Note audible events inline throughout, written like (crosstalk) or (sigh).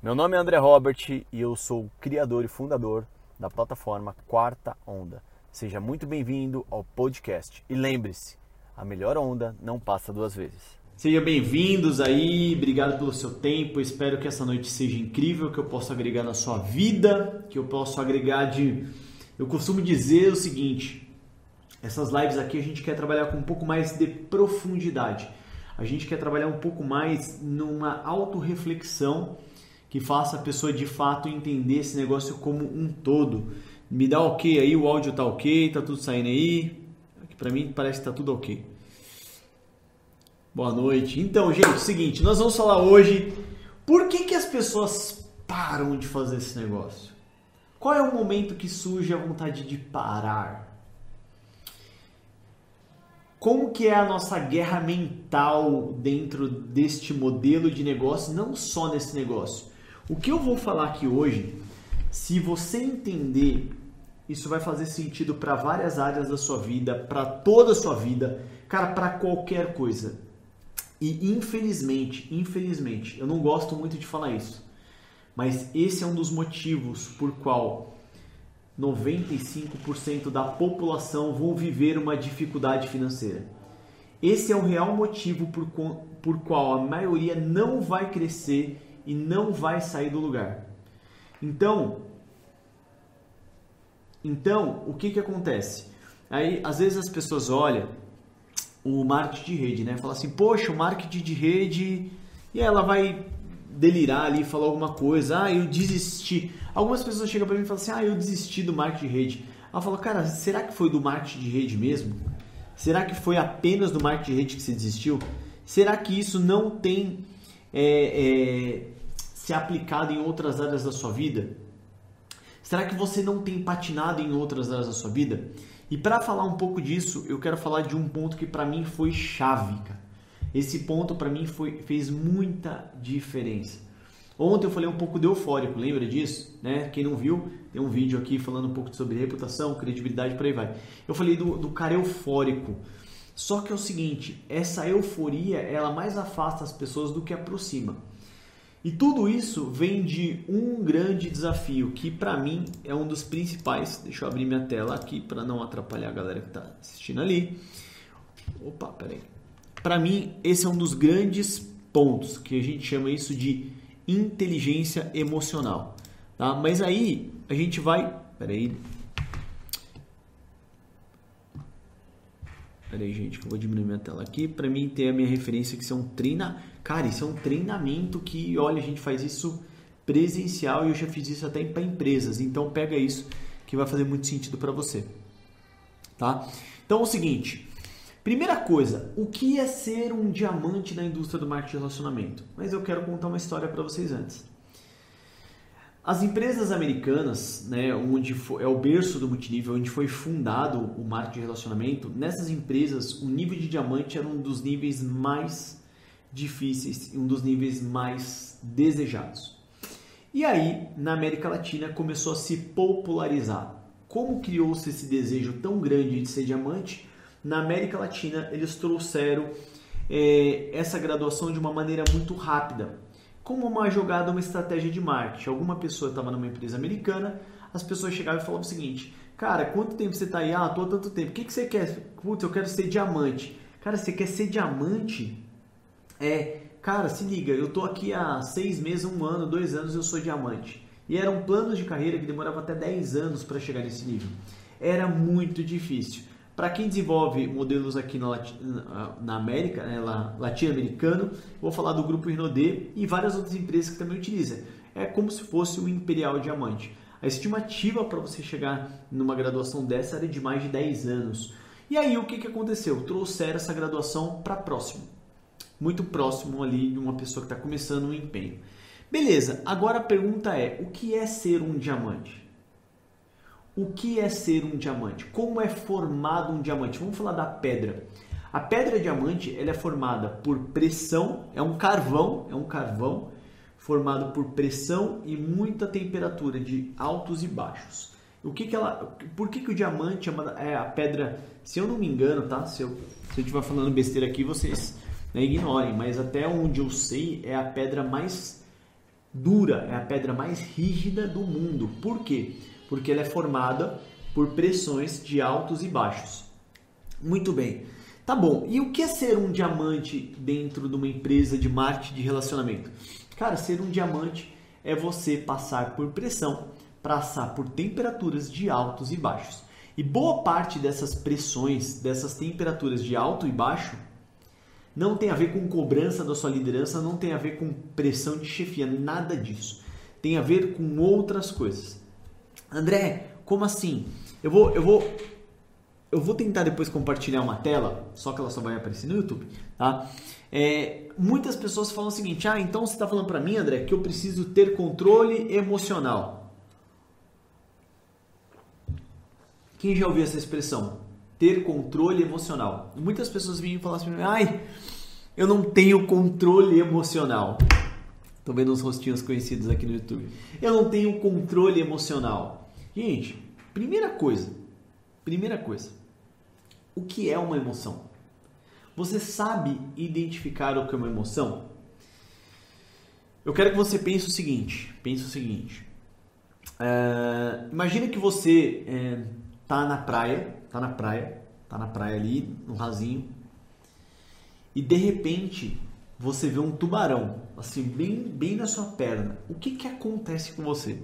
Meu nome é André Robert e eu sou o criador e fundador da plataforma Quarta Onda. Seja muito bem-vindo ao podcast e lembre-se, a melhor onda não passa duas vezes. Sejam bem-vindos aí, obrigado pelo seu tempo. Espero que essa noite seja incrível, que eu possa agregar na sua vida, que eu possa agregar de. Eu costumo dizer o seguinte: essas lives aqui a gente quer trabalhar com um pouco mais de profundidade. A gente quer trabalhar um pouco mais numa autorreflexão que faça a pessoa de fato entender esse negócio como um todo. Me dá ok aí, o áudio tá ok, tá tudo saindo aí. Aqui para mim parece que tá tudo ok. Boa noite. Então, gente, seguinte, nós vamos falar hoje por que, que as pessoas param de fazer esse negócio. Qual é o momento que surge a vontade de parar? Como que é a nossa guerra mental dentro deste modelo de negócio, não só nesse negócio, o que eu vou falar aqui hoje, se você entender, isso vai fazer sentido para várias áreas da sua vida, para toda a sua vida, cara, para qualquer coisa. E infelizmente, infelizmente, eu não gosto muito de falar isso, mas esse é um dos motivos por qual 95% da população vão viver uma dificuldade financeira. Esse é o real motivo por, por qual a maioria não vai crescer e não vai sair do lugar. Então, então o que que acontece? Aí, às vezes as pessoas olham o marketing de rede, né? Fala assim, poxa, o marketing de rede, e ela vai delirar ali, falar alguma coisa, ah, eu desisti. Algumas pessoas chegam para mim e falam assim, ah, eu desisti do marketing de rede. Ela fala, cara, será que foi do marketing de rede mesmo? Será que foi apenas do marketing de rede que você desistiu? Será que isso não tem é, é, ser aplicado em outras áreas da sua vida? Será que você não tem patinado em outras áreas da sua vida? E para falar um pouco disso, eu quero falar de um ponto que para mim foi chave, cara. Esse ponto para mim foi, fez muita diferença. Ontem eu falei um pouco de eufórico, lembra disso? Né? Quem não viu, tem um vídeo aqui falando um pouco sobre reputação, credibilidade, por aí vai. Eu falei do, do cara eufórico. Só que é o seguinte, essa euforia, ela mais afasta as pessoas do que aproxima. E tudo isso vem de um grande desafio que para mim é um dos principais. Deixa eu abrir minha tela aqui para não atrapalhar a galera que está assistindo ali. Opa, peraí. Para mim esse é um dos grandes pontos que a gente chama isso de inteligência emocional, tá? Mas aí a gente vai, peraí, Peraí, gente, que eu vou diminuir minha tela aqui para mim ter a minha referência que são treina, cara, isso é um treinamento que, olha, a gente faz isso presencial e eu já fiz isso até para empresas. Então pega isso que vai fazer muito sentido para você, tá? Então é o seguinte, primeira coisa, o que é ser um diamante na indústria do marketing de relacionamento? Mas eu quero contar uma história para vocês antes. As empresas americanas, né, onde é o berço do multinível, onde foi fundado o marketing de relacionamento, nessas empresas o nível de diamante era um dos níveis mais difíceis e um dos níveis mais desejados. E aí, na América Latina, começou a se popularizar. Como criou-se esse desejo tão grande de ser diamante? Na América Latina, eles trouxeram é, essa graduação de uma maneira muito rápida como uma jogada, uma estratégia de marketing. Alguma pessoa estava numa empresa americana, as pessoas chegavam e falavam o seguinte: Cara, quanto tempo você está aí? Ah, tô há tanto tempo. O que, que você quer? Putz, eu quero ser diamante. Cara, você quer ser diamante? É, cara, se liga, eu tô aqui há seis meses, um ano, dois anos, eu sou diamante. E eram planos de carreira que demoravam até 10 anos para chegar nesse nível. Era muito difícil. Para quem desenvolve modelos aqui na, na América, né, latino-americano, vou falar do grupo Rinode e várias outras empresas que também utilizam. É como se fosse o Imperial Diamante. A estimativa para você chegar numa graduação dessa era de mais de 10 anos. E aí o que, que aconteceu? Trouxeram essa graduação para próximo. Muito próximo ali de uma pessoa que está começando um empenho. Beleza, agora a pergunta é: o que é ser um diamante? O que é ser um diamante? Como é formado um diamante? Vamos falar da pedra. A pedra diamante ela é formada por pressão, é um carvão, é um carvão formado por pressão e muita temperatura de altos e baixos. O que, que ela, por que, que o diamante é, uma, é, a pedra? Se eu não me engano, tá? Se eu, se eu estiver falando besteira aqui, vocês né, ignorem. Mas até onde eu sei é a pedra mais dura, é a pedra mais rígida do mundo. Por quê? Porque ela é formada por pressões de altos e baixos. Muito bem. Tá bom. E o que é ser um diamante dentro de uma empresa de marketing de relacionamento? Cara, ser um diamante é você passar por pressão, passar por temperaturas de altos e baixos. E boa parte dessas pressões, dessas temperaturas de alto e baixo, não tem a ver com cobrança da sua liderança, não tem a ver com pressão de chefia, nada disso. Tem a ver com outras coisas. André, como assim? Eu vou, eu vou, eu vou tentar depois compartilhar uma tela, só que ela só vai aparecer no YouTube, tá? É, muitas pessoas falam o seguinte: ah, então você está falando para mim, André, que eu preciso ter controle emocional. Quem já ouviu essa expressão? ter controle emocional. Muitas pessoas vêm falar assim, ai, eu não tenho controle emocional. Estou vendo uns rostinhos conhecidos aqui no YouTube. Eu não tenho controle emocional. Gente, primeira coisa, primeira coisa, o que é uma emoção? Você sabe identificar o que é uma emoção? Eu quero que você pense o seguinte, pense o seguinte. É, imagina que você é, tá na praia, tá na praia, tá na praia ali, no rasinho, e de repente você vê um tubarão, assim, bem, bem na sua perna. O que que acontece com você?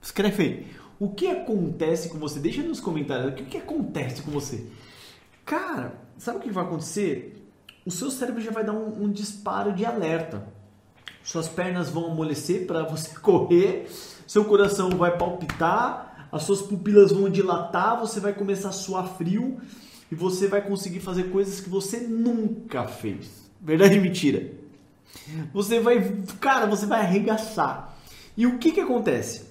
Escreve aí. O que acontece com você? Deixa nos comentários. O que, que acontece com você? Cara, sabe o que vai acontecer? O seu cérebro já vai dar um, um disparo de alerta. Suas pernas vão amolecer para você (laughs) correr, seu coração vai palpitar, as suas pupilas vão dilatar, você vai começar a suar frio e você vai conseguir fazer coisas que você nunca fez. Verdade ou mentira? Você vai, cara, você vai arregaçar. E o que que acontece?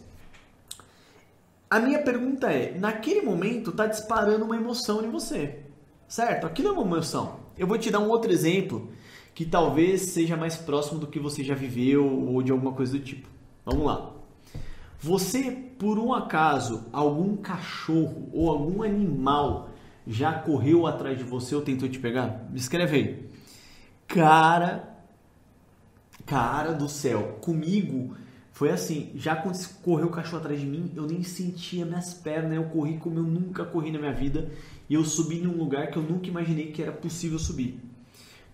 A minha pergunta é, naquele momento tá disparando uma emoção em você. Certo? Aquilo é uma emoção. Eu vou te dar um outro exemplo que talvez seja mais próximo do que você já viveu ou de alguma coisa do tipo. Vamos lá. Você, por um acaso, algum cachorro ou algum animal já correu atrás de você ou tentou te pegar? Me escreve aí. Cara, cara do céu, comigo foi assim, já quando correu o cachorro atrás de mim, eu nem sentia minhas pernas, eu corri como eu nunca corri na minha vida e eu subi num lugar que eu nunca imaginei que era possível subir.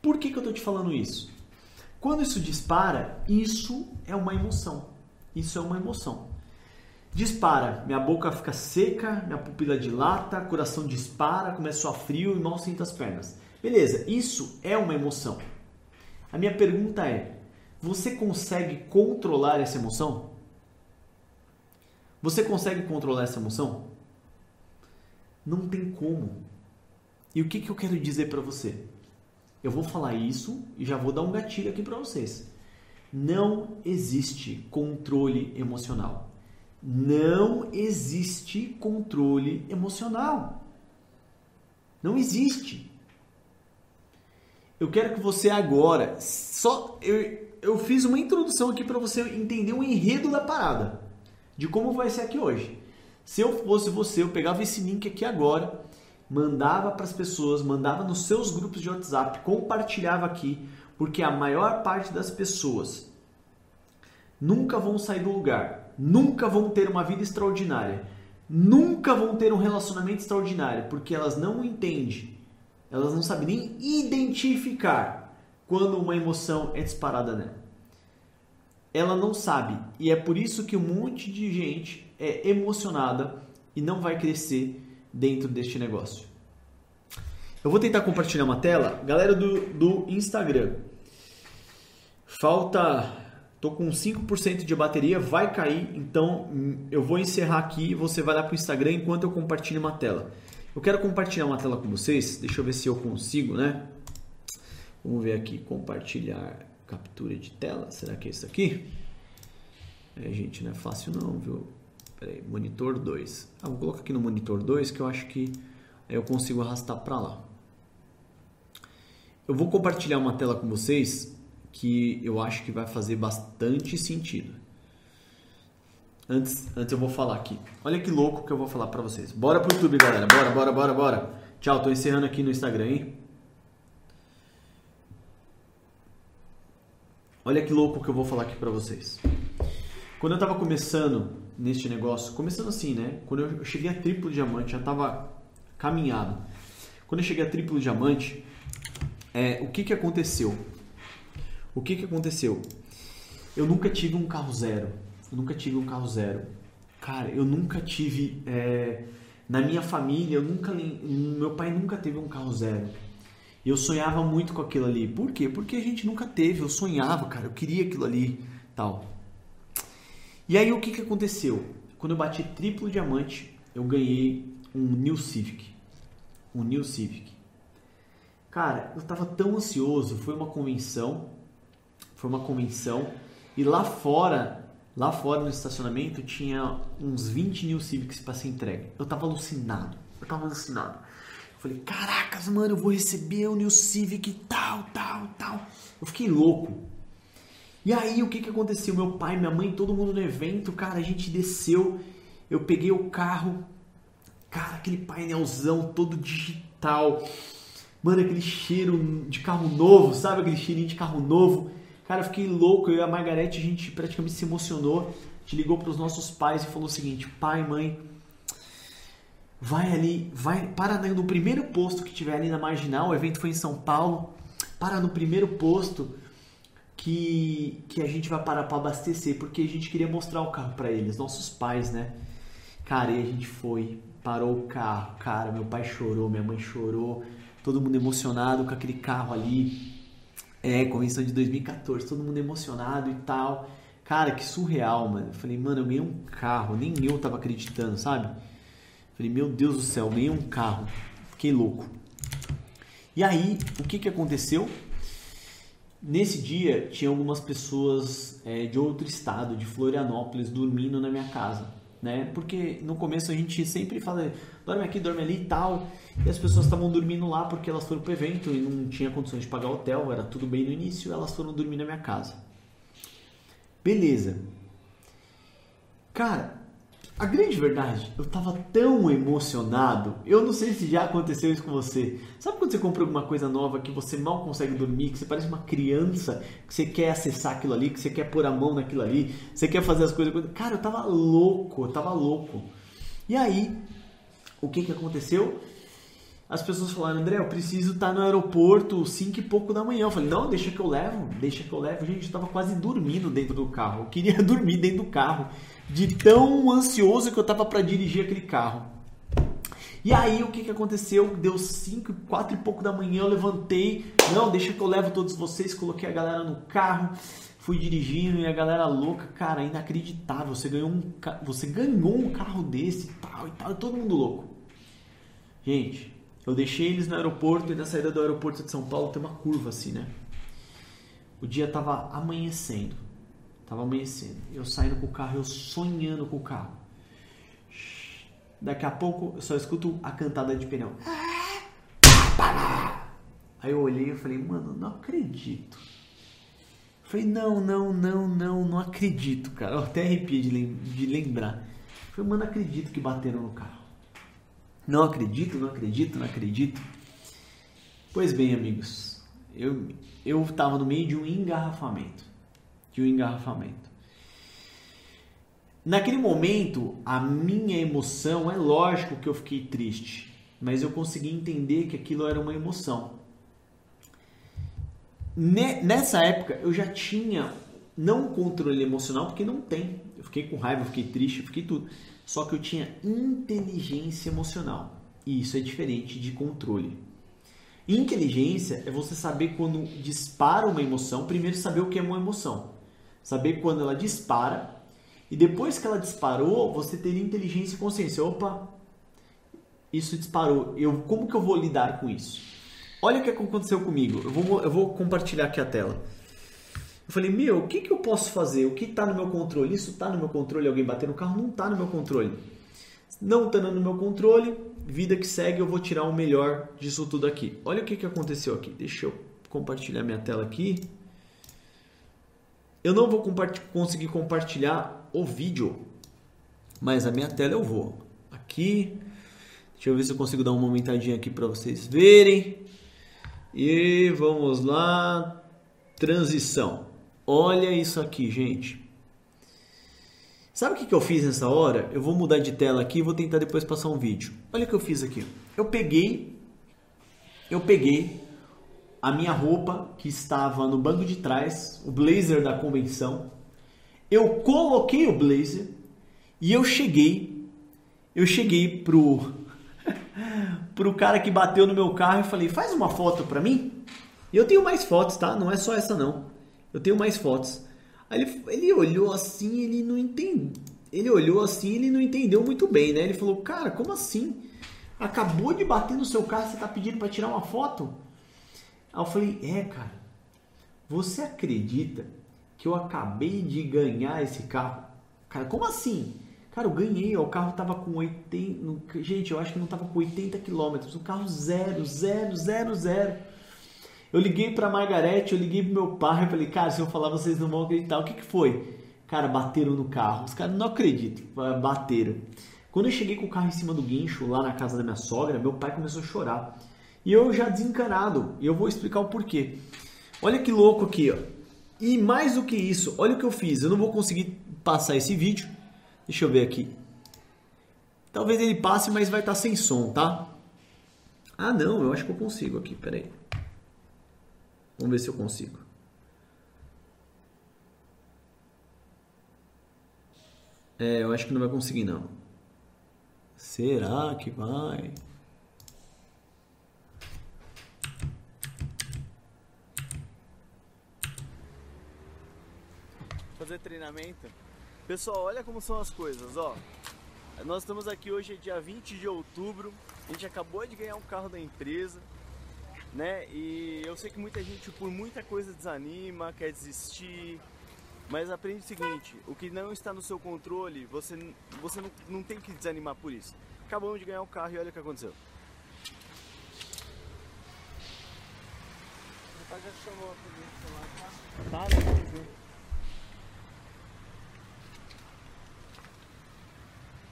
Por que, que eu tô te falando isso? Quando isso dispara, isso é uma emoção. Isso é uma emoção. Dispara, minha boca fica seca, minha pupila dilata, coração dispara, começa a frio e mal sinto as pernas. Beleza, isso é uma emoção. A minha pergunta é: você consegue controlar essa emoção? Você consegue controlar essa emoção? Não tem como. E o que, que eu quero dizer para você? Eu vou falar isso e já vou dar um gatilho aqui para vocês. Não existe controle emocional não existe controle emocional. Não existe. Eu quero que você agora, só eu, eu fiz uma introdução aqui para você entender o enredo da parada, de como vai ser aqui hoje. Se eu fosse você, eu pegava esse link aqui agora, mandava para as pessoas, mandava nos seus grupos de WhatsApp, compartilhava aqui, porque a maior parte das pessoas nunca vão sair do lugar nunca vão ter uma vida extraordinária, nunca vão ter um relacionamento extraordinário, porque elas não entendem, elas não sabem nem identificar quando uma emoção é disparada nela. Ela não sabe, e é por isso que um monte de gente é emocionada e não vai crescer dentro deste negócio. Eu vou tentar compartilhar uma tela, galera do, do Instagram. Falta Tô com 5% de bateria, vai cair, então hum, eu vou encerrar aqui e você vai lá para o Instagram enquanto eu compartilho uma tela. Eu quero compartilhar uma tela com vocês, deixa eu ver se eu consigo, né? Vamos ver aqui, compartilhar captura de tela, será que é isso aqui? É, gente, não é fácil não, viu? Pera aí, monitor 2. Ah, vou colocar aqui no monitor 2 que eu acho que eu consigo arrastar para lá. Eu vou compartilhar uma tela com vocês que eu acho que vai fazer bastante sentido. Antes, antes eu vou falar aqui. Olha que louco que eu vou falar para vocês. Bora pro YouTube, galera. Bora, bora, bora, bora. Tchau, tô encerrando aqui no Instagram, hein? Olha que louco que eu vou falar aqui para vocês. Quando eu tava começando neste negócio, começando assim, né? Quando eu cheguei a triplo diamante, já tava caminhado. Quando eu cheguei a triplo diamante, é, o que que aconteceu? O que que aconteceu? Eu nunca tive um carro zero. Eu nunca tive um carro zero. Cara, eu nunca tive. É, na minha família, eu nunca. Meu pai nunca teve um carro zero. Eu sonhava muito com aquilo ali. Por quê? Porque a gente nunca teve. Eu sonhava, cara. Eu queria aquilo ali, tal. E aí o que que aconteceu? Quando eu bati triplo diamante, eu ganhei um New Civic. Um New Civic. Cara, eu tava tão ansioso. Foi uma convenção foi uma convenção e lá fora, lá fora no estacionamento tinha uns 20 New Civics para ser entregue. Eu tava alucinado. Eu tava alucinado. Eu falei, caracas, mano, eu vou receber o New Civic tal, tal, tal. Eu fiquei louco. E aí, o que que aconteceu? Meu pai, minha mãe, todo mundo no evento, cara, a gente desceu. Eu peguei o carro, cara, aquele painelzão todo digital. Mano, aquele cheiro de carro novo, sabe? Aquele cheirinho de carro novo. Cara, eu fiquei louco. Eu e a Margarete, a gente praticamente se emocionou. A gente ligou para os nossos pais e falou o seguinte: pai, mãe, vai ali, vai, para no primeiro posto que tiver ali na marginal. O evento foi em São Paulo. Para no primeiro posto que, que a gente vai parar para abastecer, porque a gente queria mostrar o carro para eles, nossos pais, né? Cara, e a gente foi, parou o carro. Cara, meu pai chorou, minha mãe chorou, todo mundo emocionado com aquele carro ali. É, convenção de 2014, todo mundo emocionado e tal. Cara, que surreal, mano. Eu falei, mano, eu ganhei um carro, nem eu tava acreditando, sabe? Eu falei, meu Deus do céu, ganhei um carro. Fiquei louco. E aí, o que que aconteceu? Nesse dia, tinha algumas pessoas é, de outro estado, de Florianópolis, dormindo na minha casa né? Porque no começo a gente sempre fala, dorme aqui, dorme ali e tal. E as pessoas estavam dormindo lá porque elas foram pro evento e não tinha condições de pagar hotel, era tudo bem no início, elas foram dormir na minha casa. Beleza. Cara, a grande verdade, eu tava tão emocionado. Eu não sei se já aconteceu isso com você. Sabe quando você compra alguma coisa nova que você mal consegue dormir, que você parece uma criança, que você quer acessar aquilo ali, que você quer pôr a mão naquilo ali, você quer fazer as coisas. Cara, eu tava louco, eu tava louco. E aí, o que que aconteceu? As pessoas falaram, André, eu preciso estar no aeroporto 5 e pouco da manhã. Eu falei, não, deixa que eu levo, deixa que eu levo. Gente, eu tava quase dormindo dentro do carro. Eu queria (laughs) dormir dentro do carro de tão ansioso que eu tava para dirigir aquele carro. E aí o que, que aconteceu? Deu 5, 4 e pouco da manhã, eu levantei, não, deixa que eu levo todos vocês, coloquei a galera no carro, fui dirigindo e a galera louca, cara, inacreditável, você ganhou um, você ganhou um carro desse e tal e tal, todo mundo louco. Gente, eu deixei eles no aeroporto e na saída do aeroporto de São Paulo tem uma curva assim, né? O dia tava amanhecendo. Tava amanhecendo. Eu saindo com o carro, eu sonhando com o carro. Daqui a pouco eu só escuto a cantada de pneu. Aí eu olhei e falei, mano, não acredito. Falei, não, não, não, não, não acredito, cara. Eu até arrepio de, lem de lembrar. Falei, mano, acredito que bateram no carro. Não acredito, não acredito, não acredito. Pois bem, amigos, eu eu estava no meio de um engarrafamento de um engarrafamento. Naquele momento, a minha emoção, é lógico que eu fiquei triste, mas eu consegui entender que aquilo era uma emoção. Nessa época, eu já tinha não controle emocional, porque não tem. Eu fiquei com raiva, fiquei triste, fiquei tudo. Só que eu tinha inteligência emocional. E isso é diferente de controle. Inteligência é você saber quando dispara uma emoção, primeiro saber o que é uma emoção saber quando ela dispara e depois que ela disparou, você teria inteligência e consciência. Opa, isso disparou. Eu, como que eu vou lidar com isso? Olha o que aconteceu comigo. Eu vou, eu vou compartilhar aqui a tela. Eu falei, meu, o que, que eu posso fazer? O que está no meu controle? Isso está no meu controle? Alguém bater no carro? Não está no meu controle. Não estando no meu controle, vida que segue, eu vou tirar o melhor disso tudo aqui. Olha o que, que aconteceu aqui. Deixa eu compartilhar minha tela aqui. Eu não vou conseguir compartilhar o vídeo, mas a minha tela eu vou. Aqui, deixa eu ver se eu consigo dar uma aumentadinha aqui para vocês verem. E vamos lá, transição. Olha isso aqui, gente. Sabe o que, eu fiz nessa hora? Eu vou mudar de tela aqui e vou tentar depois passar um vídeo. Olha o que eu fiz aqui. Eu peguei, eu peguei a minha roupa que estava no banco de trás, o blazer da convenção. Eu coloquei o blazer e eu cheguei, eu cheguei pro pro cara que bateu no meu carro e falei: "Faz uma foto para mim?" E eu tenho mais fotos, tá? Não é só essa não. Eu tenho mais fotos. Aí ele, ele olhou assim, ele não entendeu. Ele olhou assim, ele não entendeu muito bem, né? Ele falou: "Cara, como assim? Acabou de bater no seu carro, você tá pedindo para tirar uma foto?" Aí eu falei: "É, cara. Você acredita que eu acabei de ganhar esse carro?" Cara, como assim? Cara, eu ganhei, ó, o carro tava com 80. Gente, eu acho que não tava com 80 quilômetros. O carro zero, zero, zero, zero. Eu liguei pra Margarete, eu liguei pro meu pai, eu falei, cara, se eu falar vocês não vão acreditar. O que que foi? Cara, bateram no carro. Os caras não acreditam, bateram. Quando eu cheguei com o carro em cima do guincho, lá na casa da minha sogra, meu pai começou a chorar. E eu já desencanado, e eu vou explicar o porquê. Olha que louco aqui, ó. E mais do que isso, olha o que eu fiz. Eu não vou conseguir passar esse vídeo, Deixa eu ver aqui. Talvez ele passe, mas vai estar tá sem som, tá? Ah, não, eu acho que eu consigo aqui, peraí. Vamos ver se eu consigo. É, eu acho que não vai conseguir não. Será que vai? Fazer treinamento Pessoal, olha como são as coisas, ó. Nós estamos aqui hoje, é dia 20 de outubro. A gente acabou de ganhar um carro da empresa, né? E eu sei que muita gente por muita coisa desanima, quer desistir. Mas aprende o seguinte, o que não está no seu controle, você, você não, não tem que desanimar por isso. Acabamos de ganhar um carro e olha o que aconteceu. O pai já chamou a polícia lá, tá? Tá, né?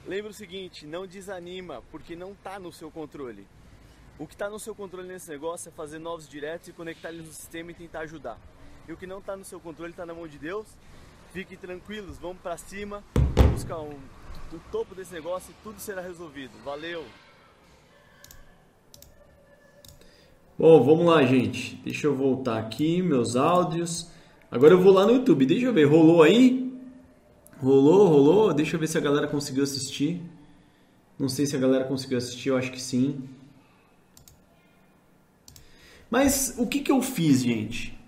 Lembra o seguinte, não desanima, porque não está no seu controle. O que está no seu controle nesse negócio é fazer novos diretos e conectar eles no sistema e tentar ajudar. E o que não está no seu controle está na mão de Deus. Fiquem tranquilos, vamos para cima, buscar um, o topo desse negócio e tudo será resolvido. Valeu! Bom, vamos lá, gente. Deixa eu voltar aqui, meus áudios. Agora eu vou lá no YouTube. Deixa eu ver, rolou aí? Rolou, rolou. Deixa eu ver se a galera conseguiu assistir. Não sei se a galera conseguiu assistir, eu acho que sim. Mas o que, que eu fiz, gente?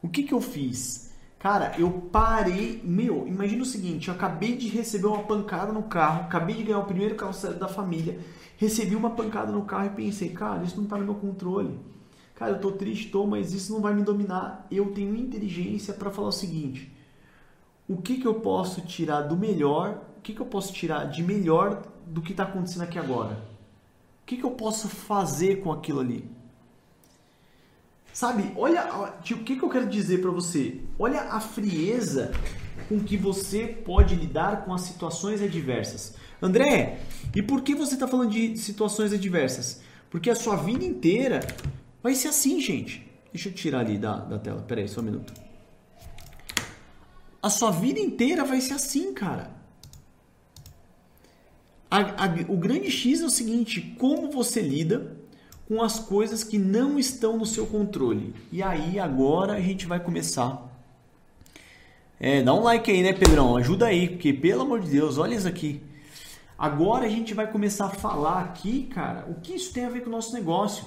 O que, que eu fiz? Cara, eu parei. Meu, imagina o seguinte: eu acabei de receber uma pancada no carro, acabei de ganhar o primeiro carro da família, recebi uma pancada no carro e pensei, cara, isso não tá no meu controle. Cara, eu tô triste, tô, mas isso não vai me dominar. Eu tenho inteligência para falar o seguinte: o que, que eu posso tirar do melhor, o que, que eu posso tirar de melhor do que está acontecendo aqui agora? O que, que eu posso fazer com aquilo ali? Sabe, olha o que, que eu quero dizer para você. Olha a frieza com que você pode lidar com as situações adversas. André, e por que você está falando de situações adversas? Porque a sua vida inteira vai ser assim, gente. Deixa eu tirar ali da, da tela. Pera aí, só um minuto. A sua vida inteira vai ser assim, cara. A, a, o grande X é o seguinte: como você lida com as coisas que não estão no seu controle. E aí, agora a gente vai começar. É, dá um like aí, né, Pedrão? Ajuda aí, porque pelo amor de Deus, olha isso aqui. Agora a gente vai começar a falar aqui, cara, o que isso tem a ver com o nosso negócio.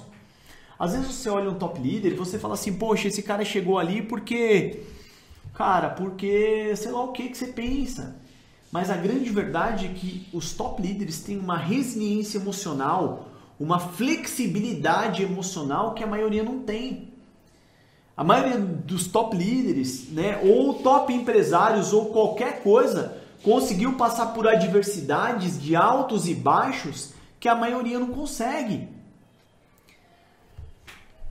Às vezes você olha um top leader e você fala assim, poxa, esse cara chegou ali porque Cara, porque sei lá o que, que você pensa. Mas a grande verdade é que os top líderes têm uma resiliência emocional, uma flexibilidade emocional que a maioria não tem. A maioria dos top líderes, né, ou top empresários ou qualquer coisa, conseguiu passar por adversidades de altos e baixos que a maioria não consegue.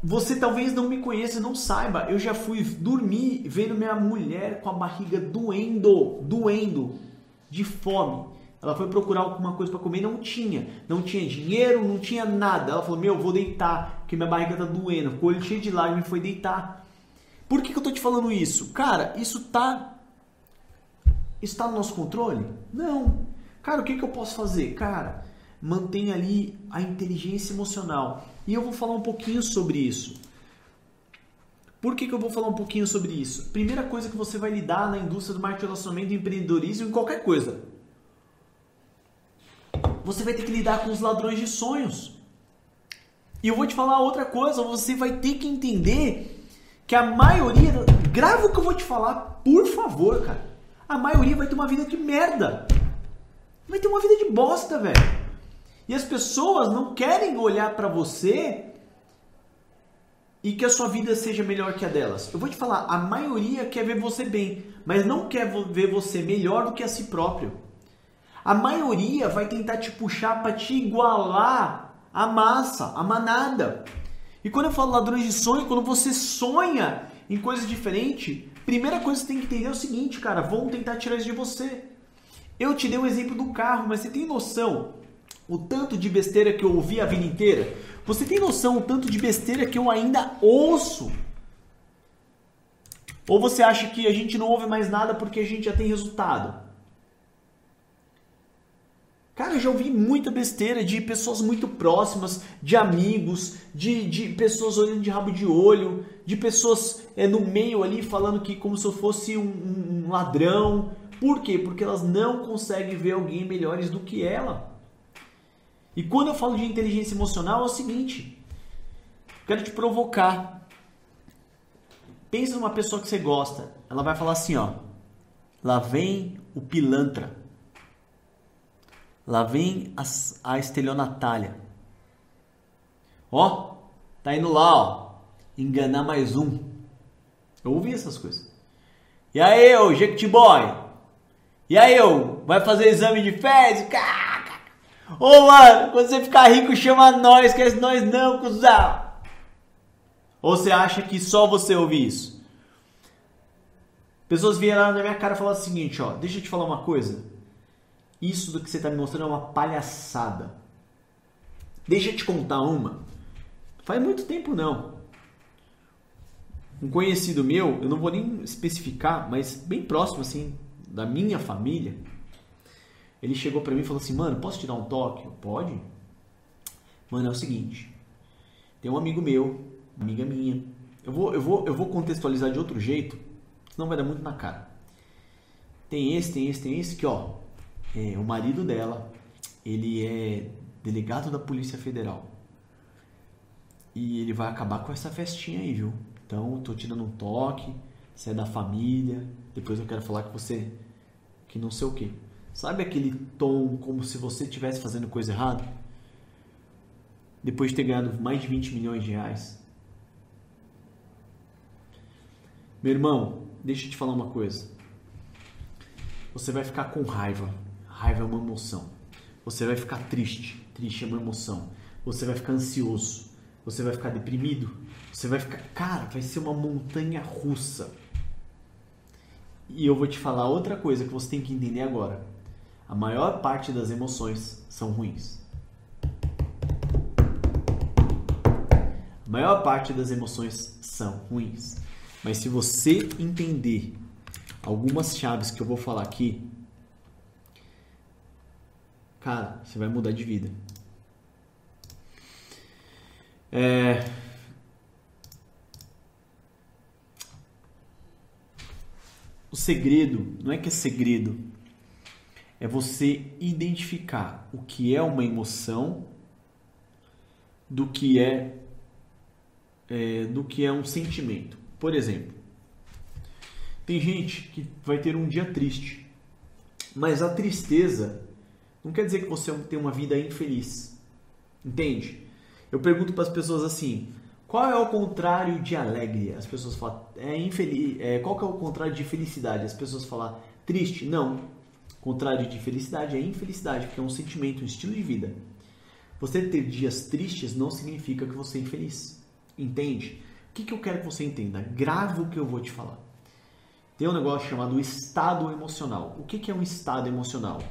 Você talvez não me conheça, não saiba. Eu já fui dormir vendo minha mulher com a barriga doendo, doendo, de fome. Ela foi procurar alguma coisa para comer, não tinha. Não tinha dinheiro, não tinha nada. Ela falou: Meu, vou deitar, porque minha barriga tá doendo. Ficou olho cheio de lágrimas e foi deitar. Por que, que eu tô te falando isso? Cara, isso tá. Está no nosso controle? Não. Cara, o que, que eu posso fazer? Cara, mantenha ali a inteligência emocional. E eu vou falar um pouquinho sobre isso. Por que, que eu vou falar um pouquinho sobre isso? Primeira coisa que você vai lidar na indústria do marketing relacionamento, empreendedorismo, em qualquer coisa. Você vai ter que lidar com os ladrões de sonhos. E eu vou te falar outra coisa, você vai ter que entender que a maioria, grava o que eu vou te falar, por favor, cara. A maioria vai ter uma vida de merda. Vai ter uma vida de bosta, velho. E as pessoas não querem olhar para você e que a sua vida seja melhor que a delas. Eu vou te falar, a maioria quer ver você bem, mas não quer ver você melhor do que a si próprio. A maioria vai tentar te puxar para te igualar à massa, à manada. E quando eu falo ladrões de sonho, quando você sonha em coisas diferentes, primeira coisa que você tem que entender é o seguinte, cara, vão tentar tirar isso de você. Eu te dei um exemplo do carro, mas você tem noção o tanto de besteira que eu ouvi a vida inteira? Você tem noção o tanto de besteira que eu ainda ouço? Ou você acha que a gente não ouve mais nada porque a gente já tem resultado? Cara, eu já ouvi muita besteira de pessoas muito próximas, de amigos, de, de pessoas olhando de rabo de olho, de pessoas é, no meio ali falando que como se eu fosse um, um ladrão. Por quê? Porque elas não conseguem ver alguém melhores do que ela. E quando eu falo de inteligência emocional é o seguinte: quero te provocar. Pensa numa pessoa que você gosta. Ela vai falar assim, ó. Lá vem o pilantra. Lá vem a, a. Ó, tá indo lá, ó. Enganar mais um. Eu ouvi essas coisas. E aí, ô, Jequiti Boy? E aí, ô, vai fazer exame de fezes? Cara! Ô mano, quando você ficar rico, chama nós, esquece nós não, cuzão. Ou você acha que só você ouve isso? Pessoas vieram na minha cara e falaram o seguinte, ó, deixa eu te falar uma coisa. Isso do que você está me mostrando é uma palhaçada. Deixa eu te contar uma. Faz muito tempo não. Um conhecido meu, eu não vou nem especificar, mas bem próximo assim da minha família, ele chegou para mim e falou assim: Mano, posso te dar um toque? Eu, Pode? Mano, é o seguinte: tem um amigo meu, amiga minha. Eu vou, eu vou, eu vou contextualizar de outro jeito, senão vai dar muito na cara. Tem esse, tem esse, tem esse que, ó, é, o marido dela, ele é delegado da Polícia Federal. E ele vai acabar com essa festinha aí, viu? Então, tô te dando um toque, você é da família, depois eu quero falar que você que não sei o que. Sabe aquele tom como se você estivesse fazendo coisa errada? Depois de ter ganhado mais de 20 milhões de reais. Meu irmão, deixa eu te falar uma coisa. Você vai ficar com raiva. Raiva é uma emoção. Você vai ficar triste. Triste é uma emoção. Você vai ficar ansioso. Você vai ficar deprimido. Você vai ficar. Cara, vai ser uma montanha russa. E eu vou te falar outra coisa que você tem que entender agora a maior parte das emoções são ruins. A maior parte das emoções são ruins. Mas se você entender algumas chaves que eu vou falar aqui, cara, você vai mudar de vida. É... O segredo, não é que é segredo, é você identificar o que é uma emoção do que é, é, do que é um sentimento. Por exemplo, tem gente que vai ter um dia triste, mas a tristeza não quer dizer que você tem uma vida infeliz. Entende? Eu pergunto para as pessoas assim: qual é o contrário de alegre? As pessoas falam, é infeliz. É, qual que é o contrário de felicidade? As pessoas falam, triste? Não contrário de felicidade é infelicidade, porque é um sentimento, um estilo de vida. Você ter dias tristes não significa que você é infeliz. Entende? O que, que eu quero que você entenda? Grave o que eu vou te falar. Tem um negócio chamado estado emocional. O que, que é um estado emocional?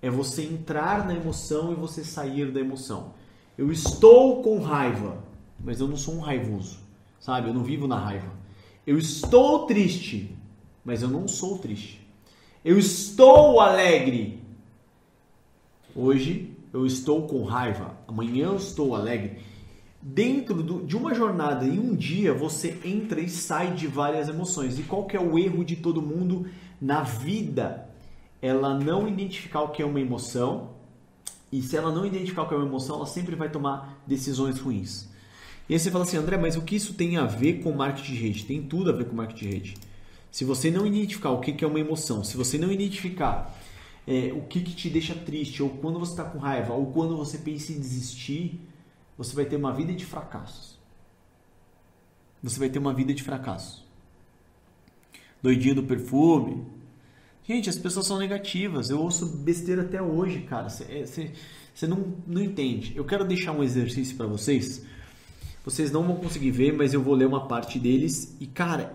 É você entrar na emoção e você sair da emoção. Eu estou com raiva, mas eu não sou um raivoso, sabe? Eu não vivo na raiva. Eu estou triste, mas eu não sou triste. Eu estou alegre. Hoje eu estou com raiva. Amanhã eu estou alegre. Dentro do, de uma jornada em um dia você entra e sai de várias emoções. E qual que é o erro de todo mundo na vida? Ela não identificar o que é uma emoção. E se ela não identificar o que é uma emoção, ela sempre vai tomar decisões ruins. E aí você fala assim, André, mas o que isso tem a ver com marketing de rede? Tem tudo a ver com marketing de rede. Se você não identificar o que é uma emoção, se você não identificar é, o que, que te deixa triste, ou quando você está com raiva, ou quando você pensa em desistir, você vai ter uma vida de fracassos. Você vai ter uma vida de fracasso. Doidinho do perfume. Gente, as pessoas são negativas. Eu ouço besteira até hoje, cara. Você é, não, não entende. Eu quero deixar um exercício para vocês. Vocês não vão conseguir ver, mas eu vou ler uma parte deles. E, cara,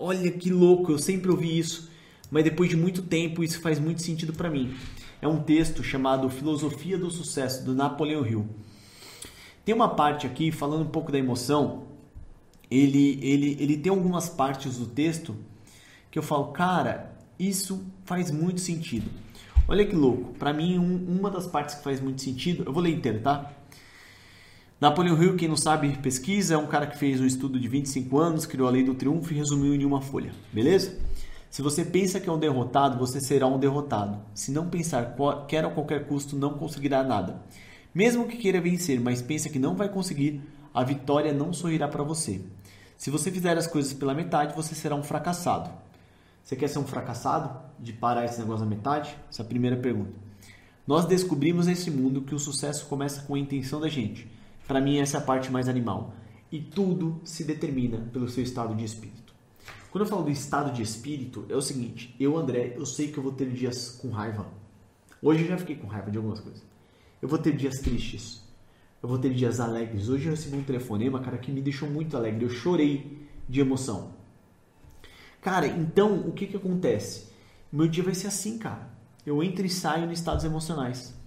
olha que louco, eu sempre ouvi isso, mas depois de muito tempo isso faz muito sentido para mim. É um texto chamado Filosofia do Sucesso, do Napoleão Hill. Tem uma parte aqui falando um pouco da emoção. Ele, ele, ele tem algumas partes do texto que eu falo, cara, isso faz muito sentido. Olha que louco. Para mim, um, uma das partes que faz muito sentido, eu vou ler inteiro, tá? Napoleão Hill, quem não sabe, pesquisa, é um cara que fez um estudo de 25 anos, criou a lei do triunfo e resumiu em uma folha, beleza? Se você pensa que é um derrotado, você será um derrotado. Se não pensar quer a qualquer custo, não conseguirá nada. Mesmo que queira vencer, mas pensa que não vai conseguir, a vitória não sorrirá para você. Se você fizer as coisas pela metade, você será um fracassado. Você quer ser um fracassado? De parar esse negócio na metade? Essa é a primeira pergunta. Nós descobrimos nesse mundo que o sucesso começa com a intenção da gente. Para mim, essa é a parte mais animal. E tudo se determina pelo seu estado de espírito. Quando eu falo do estado de espírito, é o seguinte: eu, André, eu sei que eu vou ter dias com raiva. Hoje eu já fiquei com raiva de algumas coisas. Eu vou ter dias tristes. Eu vou ter dias alegres. Hoje eu recebi um telefonema, cara, que me deixou muito alegre. Eu chorei de emoção. Cara, então o que que acontece? Meu dia vai ser assim, cara. Eu entro e saio em estados emocionais.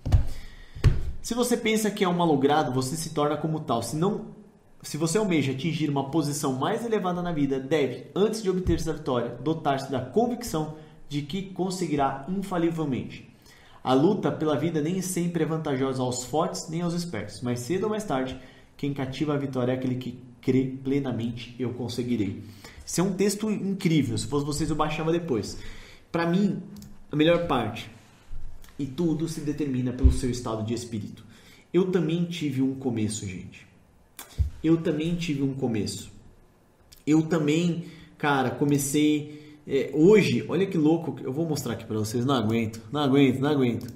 Se você pensa que é um malogrado, você se torna como tal. Se não, se você almeja atingir uma posição mais elevada na vida, deve, antes de obter essa vitória, dotar-se da convicção de que conseguirá infalivelmente. A luta pela vida nem sempre é vantajosa aos fortes nem aos espertos, mas cedo ou mais tarde, quem cativa a vitória é aquele que crê plenamente eu conseguirei. Isso é um texto incrível, se fosse vocês eu baixava depois. Para mim, a melhor parte e tudo se determina pelo seu estado de espírito. Eu também tive um começo, gente. Eu também tive um começo. Eu também, cara, comecei. É, hoje, olha que louco, eu vou mostrar aqui para vocês. Não aguento, não aguento, não aguento.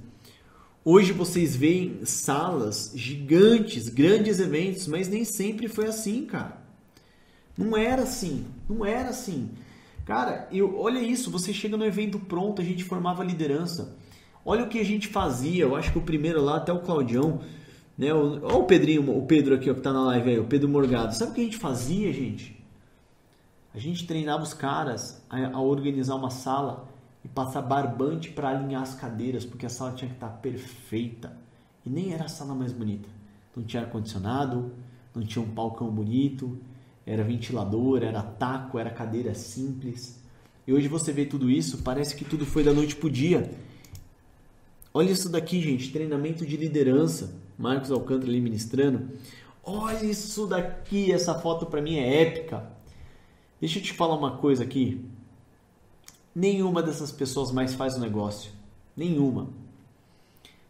Hoje vocês veem salas gigantes, grandes eventos, mas nem sempre foi assim, cara. Não era assim, não era assim. Cara, eu, olha isso, você chega no evento pronto, a gente formava liderança. Olha o que a gente fazia, eu acho que o primeiro lá, até o Claudião, né? Olha o Pedrinho, o Pedro aqui ó, que tá na live aí, o Pedro Morgado. Sabe o que a gente fazia, gente? A gente treinava os caras a, a organizar uma sala e passar barbante para alinhar as cadeiras, porque a sala tinha que estar tá perfeita. E nem era a sala mais bonita. Não tinha ar-condicionado, não tinha um palcão bonito, era ventilador, era taco, era cadeira simples. E hoje você vê tudo isso, parece que tudo foi da noite pro dia. Olha isso daqui, gente, treinamento de liderança. Marcos Alcântara ali ministrando. Olha isso daqui, essa foto para mim é épica. Deixa eu te falar uma coisa aqui. Nenhuma dessas pessoas mais faz o negócio. Nenhuma.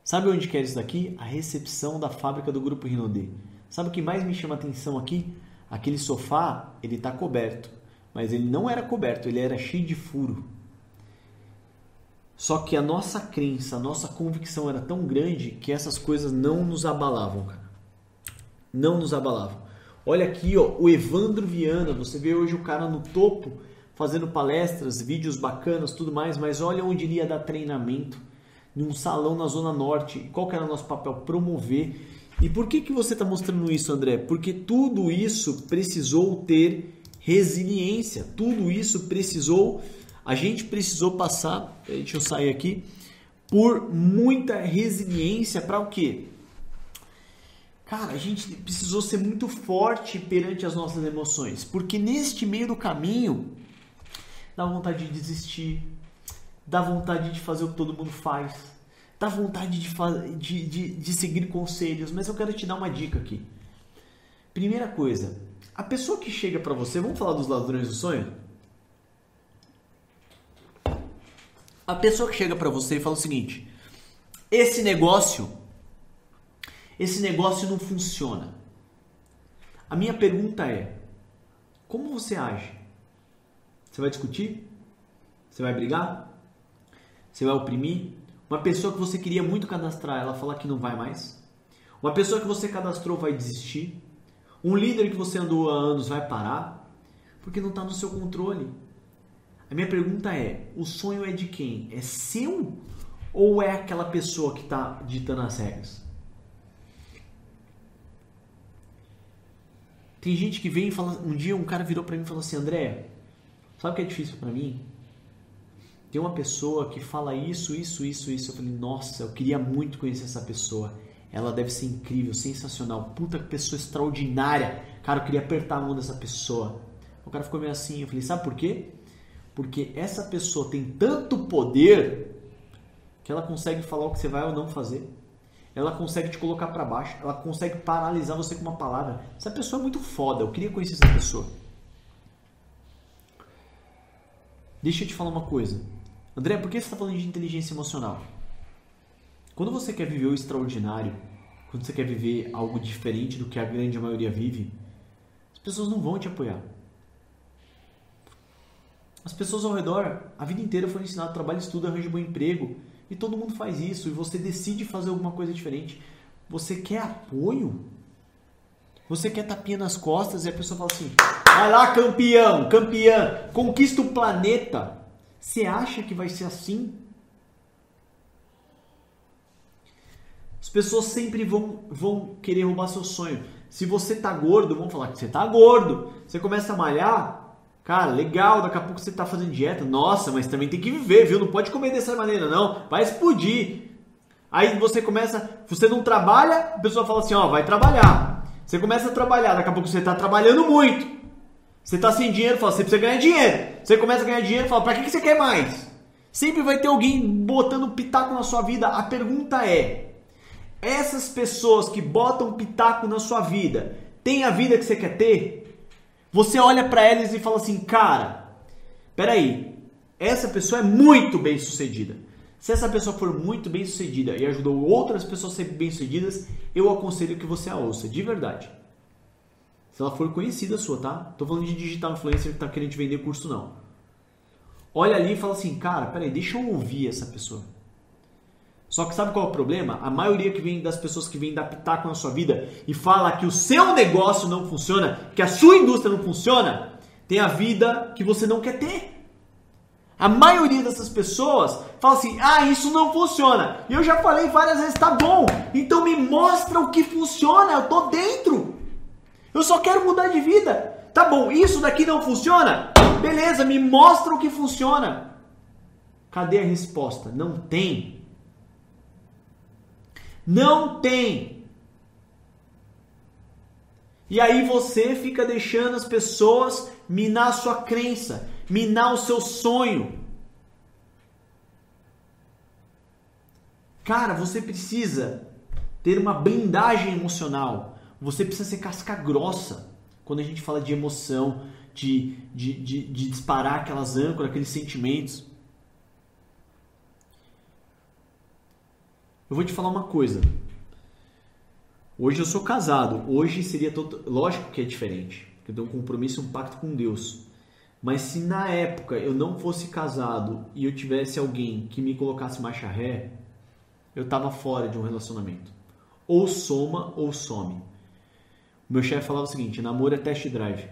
Sabe onde quer isso daqui? A recepção da fábrica do Grupo Rinodê. Sabe o que mais me chama atenção aqui? Aquele sofá, ele está coberto. Mas ele não era coberto, ele era cheio de furo. Só que a nossa crença, a nossa convicção era tão grande que essas coisas não nos abalavam, cara. Não nos abalavam. Olha aqui, ó, o Evandro Viana, você vê hoje o cara no topo fazendo palestras, vídeos bacanas, tudo mais, mas olha onde ele ia dar treinamento, num salão na Zona Norte. Qual que era o nosso papel? Promover. E por que, que você está mostrando isso, André? Porque tudo isso precisou ter resiliência, tudo isso precisou a gente precisou passar, deixa eu sair aqui, por muita resiliência para o quê? Cara, a gente precisou ser muito forte perante as nossas emoções, porque neste meio do caminho dá vontade de desistir, dá vontade de fazer o que todo mundo faz, dá vontade de, de, de, de seguir conselhos, mas eu quero te dar uma dica aqui. Primeira coisa, a pessoa que chega para você, vamos falar dos ladrões do sonho? A pessoa que chega para você e fala o seguinte: esse negócio, esse negócio não funciona. A minha pergunta é: como você age? Você vai discutir? Você vai brigar? Você vai oprimir? Uma pessoa que você queria muito cadastrar, ela fala que não vai mais? Uma pessoa que você cadastrou vai desistir? Um líder que você andou há anos vai parar? Porque não está no seu controle. A minha pergunta é: o sonho é de quem? É seu ou é aquela pessoa que está ditando as regras? Tem gente que vem e fala. Um dia um cara virou para mim e falou assim: André, sabe o que é difícil para mim? Tem uma pessoa que fala isso, isso, isso, isso. Eu falei: Nossa, eu queria muito conhecer essa pessoa. Ela deve ser incrível, sensacional. Puta pessoa extraordinária. Cara, eu queria apertar a mão dessa pessoa. O cara ficou meio assim. Eu falei: Sabe por quê? Porque essa pessoa tem tanto poder que ela consegue falar o que você vai ou não fazer. Ela consegue te colocar para baixo, ela consegue paralisar você com uma palavra. Essa pessoa é muito foda, eu queria conhecer essa pessoa. Deixa eu te falar uma coisa. André, por que você está falando de inteligência emocional? Quando você quer viver o extraordinário, quando você quer viver algo diferente do que a grande maioria vive, as pessoas não vão te apoiar. As pessoas ao redor, a vida inteira foram ensinadas trabalho, estudo, arranje um bom emprego. E todo mundo faz isso. E você decide fazer alguma coisa diferente. Você quer apoio? Você quer tapinha nas costas e a pessoa fala assim: vai lá, campeão, campeã, conquista o planeta. Você acha que vai ser assim? As pessoas sempre vão, vão querer roubar seu sonho. Se você tá gordo, vão falar que você tá gordo. Você começa a malhar, Cara, legal, daqui a pouco você tá fazendo dieta. Nossa, mas também tem que viver, viu? Não pode comer dessa maneira, não. Vai explodir. Aí você começa, você não trabalha, a pessoa fala assim, ó, vai trabalhar. Você começa a trabalhar, daqui a pouco você tá trabalhando muito. Você tá sem dinheiro, fala, você precisa ganhar dinheiro. Você começa a ganhar dinheiro, fala, pra que, que você quer mais? Sempre vai ter alguém botando pitaco na sua vida. A pergunta é: essas pessoas que botam pitaco na sua vida, têm a vida que você quer ter? Você olha para eles e fala assim, cara, peraí, essa pessoa é muito bem sucedida. Se essa pessoa for muito bem sucedida e ajudou outras pessoas a serem bem sucedidas, eu aconselho que você a ouça, de verdade. Se ela for conhecida sua, tá? Tô falando de digital influencer que tá querendo te vender curso, não. Olha ali e fala assim, cara, peraí, deixa eu ouvir essa pessoa. Só que sabe qual é o problema? A maioria que vem das pessoas que vêm dar pitaco na sua vida e fala que o seu negócio não funciona, que a sua indústria não funciona, tem a vida que você não quer ter. A maioria dessas pessoas fala assim: "Ah, isso não funciona". E eu já falei várias vezes, tá bom? Então me mostra o que funciona, eu tô dentro. Eu só quero mudar de vida. Tá bom, isso daqui não funciona? Beleza, me mostra o que funciona. Cadê a resposta? Não tem. Não tem. E aí você fica deixando as pessoas minar a sua crença, minar o seu sonho. Cara, você precisa ter uma blindagem emocional. Você precisa ser casca grossa quando a gente fala de emoção, de, de, de, de disparar aquelas âncoras, aqueles sentimentos. Eu vou te falar uma coisa. Hoje eu sou casado. Hoje seria todo... lógico que é diferente. Eu tenho um compromisso, um pacto com Deus. Mas se na época eu não fosse casado e eu tivesse alguém que me colocasse marcha ré, eu tava fora de um relacionamento. Ou soma ou some. O meu chefe falava o seguinte: namoro é test drive.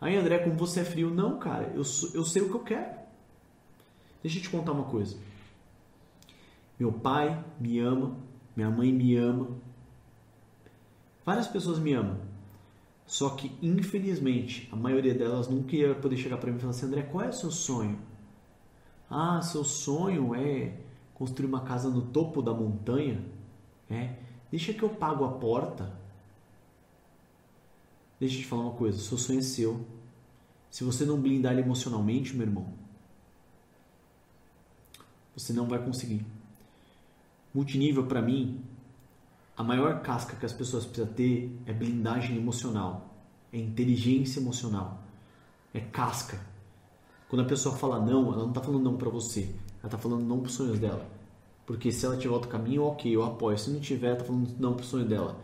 Aí, André, como você é frio? Não, cara, eu, eu sei o que eu quero. Deixa eu te contar uma coisa. Meu pai me ama, minha mãe me ama. Várias pessoas me amam. Só que, infelizmente, a maioria delas nunca ia poder chegar para mim e falar assim: André, qual é o seu sonho? Ah, seu sonho é construir uma casa no topo da montanha? É. Deixa que eu pago a porta. Deixa eu te falar uma coisa: seu sonho é seu. Se você não blindar ele emocionalmente, meu irmão, Você não vai conseguir. Multinível para mim, a maior casca que as pessoas precisam ter é blindagem emocional, é inteligência emocional, é casca. Quando a pessoa fala não, ela não está falando não para você, ela está falando não para os sonhos dela. Porque se ela tiver outro caminho, ok, eu apoio. Se não tiver, tá falando não pro sonho dela.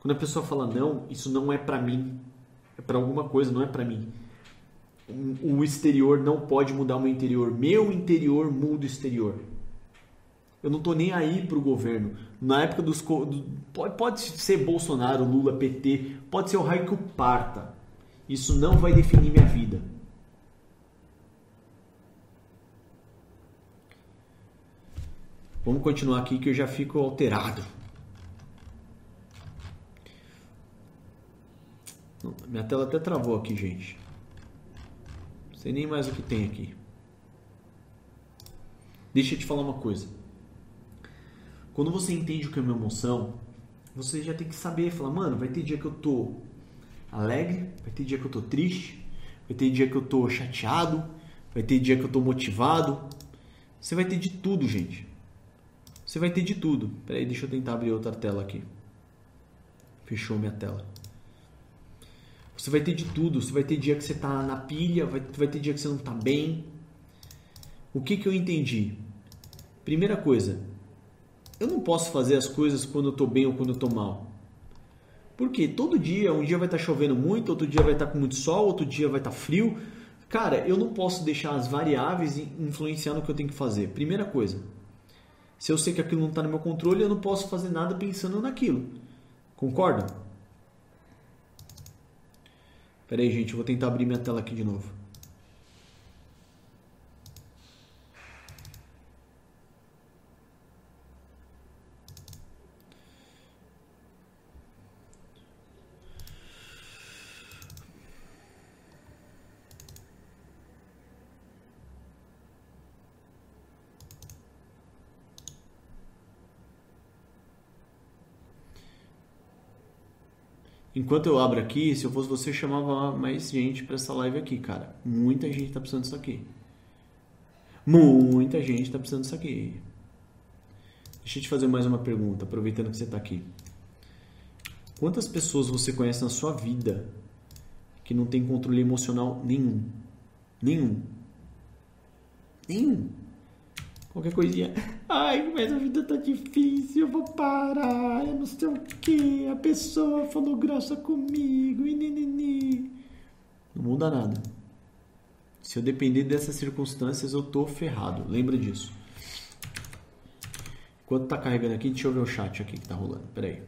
Quando a pessoa fala não, isso não é para mim. É para alguma coisa, não é para mim. O exterior não pode mudar o meu interior. Meu interior muda o exterior. Eu não tô nem aí pro governo. Na época dos pode, ser Bolsonaro, Lula, PT, pode ser o raio que o parta. Isso não vai definir minha vida. Vamos continuar aqui que eu já fico alterado. Minha tela até travou aqui, gente. Não sei nem mais o que tem aqui. Deixa eu te falar uma coisa. Quando você entende o que é uma emoção, você já tem que saber, falar, mano, vai ter dia que eu tô alegre, vai ter dia que eu tô triste, vai ter dia que eu tô chateado, vai ter dia que eu tô motivado. Você vai ter de tudo, gente. Você vai ter de tudo. Peraí, deixa eu tentar abrir outra tela aqui. Fechou minha tela. Você vai ter de tudo. Você vai ter dia que você está na pilha, vai, vai ter dia que você não está bem. O que, que eu entendi? Primeira coisa, eu não posso fazer as coisas quando eu estou bem ou quando eu estou mal. Porque todo dia, um dia vai estar tá chovendo muito, outro dia vai estar tá com muito sol, outro dia vai estar tá frio. Cara, eu não posso deixar as variáveis influenciar no que eu tenho que fazer. Primeira coisa. Se eu sei que aquilo não está no meu controle, eu não posso fazer nada pensando naquilo. Concorda? Pera aí, gente, eu vou tentar abrir minha tela aqui de novo. Enquanto eu abro aqui, se eu fosse você, chamava mais gente para essa live aqui, cara. Muita gente tá precisando disso aqui. Muita gente tá precisando disso aqui. Deixa eu te fazer mais uma pergunta, aproveitando que você tá aqui. Quantas pessoas você conhece na sua vida que não tem controle emocional nenhum? Nenhum. Nenhum. Qualquer coisinha. Ai, mas a vida tá difícil, eu vou parar, eu não sei o que. A pessoa falou grossa comigo, e ninini. Não muda nada. Se eu depender dessas circunstâncias, eu tô ferrado. Lembra disso. Enquanto tá carregando aqui, deixa eu ver o chat aqui que tá rolando. Pera aí.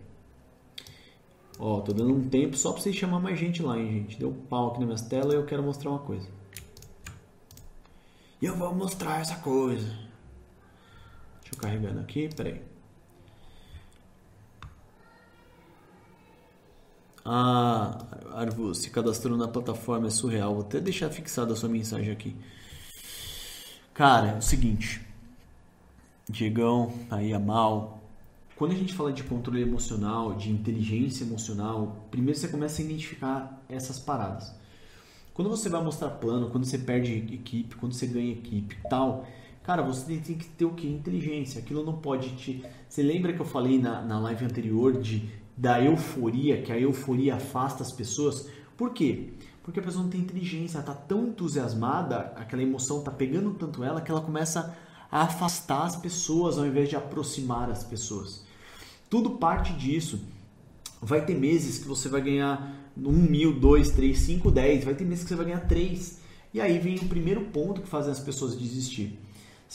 Ó, tô dando um tempo só pra vocês chamar mais gente lá, hein, gente. Deu pau aqui na minha tela e eu quero mostrar uma coisa. E eu vou mostrar essa coisa carregando aqui, peraí. Ah, Arvo, se cadastrou na plataforma é surreal. Vou até deixar fixada a sua mensagem aqui. Cara, é o seguinte. Diegão, aí a Mal. Quando a gente fala de controle emocional, de inteligência emocional, primeiro você começa a identificar essas paradas. Quando você vai mostrar plano, quando você perde equipe, quando você ganha equipe tal, Cara, você tem que ter o que? Inteligência. Aquilo não pode te. Você lembra que eu falei na, na live anterior de da euforia, que a euforia afasta as pessoas? Por quê? Porque a pessoa não tem inteligência, ela tá tão entusiasmada, aquela emoção tá pegando tanto ela que ela começa a afastar as pessoas ao invés de aproximar as pessoas. Tudo parte disso. Vai ter meses que você vai ganhar um mil, dois, três, cinco, dez. Vai ter meses que você vai ganhar três. E aí vem o primeiro ponto que faz as pessoas desistir.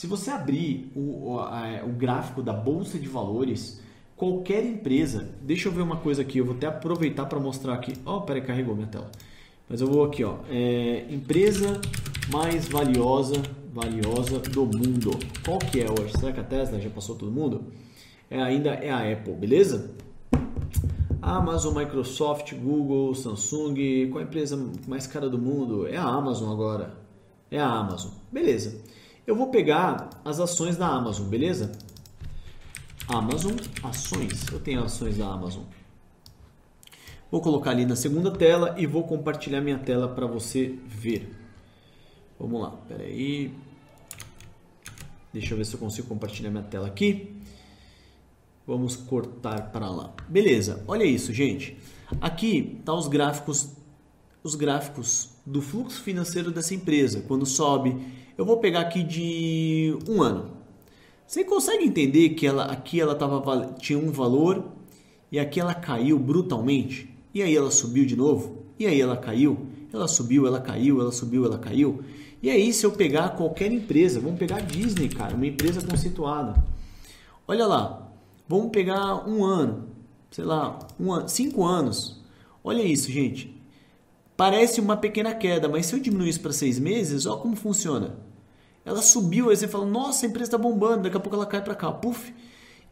Se você abrir o, o, a, o gráfico da Bolsa de Valores, qualquer empresa, deixa eu ver uma coisa aqui, eu vou até aproveitar para mostrar aqui. Oh, peraí, carregou minha tela. Mas eu vou aqui, ó. É, empresa mais valiosa, valiosa do mundo. Qual que é hoje? Será que a Tesla já passou todo mundo? É, ainda é a Apple, beleza? Amazon, Microsoft, Google, Samsung. Qual a empresa mais cara do mundo? É a Amazon agora. É a Amazon. Beleza. Eu vou pegar as ações da Amazon, beleza? Amazon, ações. Eu tenho ações da Amazon. Vou colocar ali na segunda tela e vou compartilhar minha tela para você ver. Vamos lá, peraí. Deixa eu ver se eu consigo compartilhar minha tela aqui. Vamos cortar para lá. Beleza, olha isso, gente. Aqui tá os gráficos, os gráficos do fluxo financeiro dessa empresa. Quando sobe, eu vou pegar aqui de um ano. Você consegue entender que ela, aqui ela tava, tinha um valor e aqui ela caiu brutalmente? E aí ela subiu de novo? E aí ela caiu? Ela subiu, ela caiu, ela subiu, ela caiu. E aí, se eu pegar qualquer empresa, vamos pegar a Disney, cara, uma empresa conceituada. Olha lá, vamos pegar um ano, sei lá, um ano, cinco anos. Olha isso, gente. Parece uma pequena queda, mas se eu diminuir isso para seis meses, olha como funciona. Ela subiu, aí você fala, nossa, a empresa está bombando, daqui a pouco ela cai para cá, puf.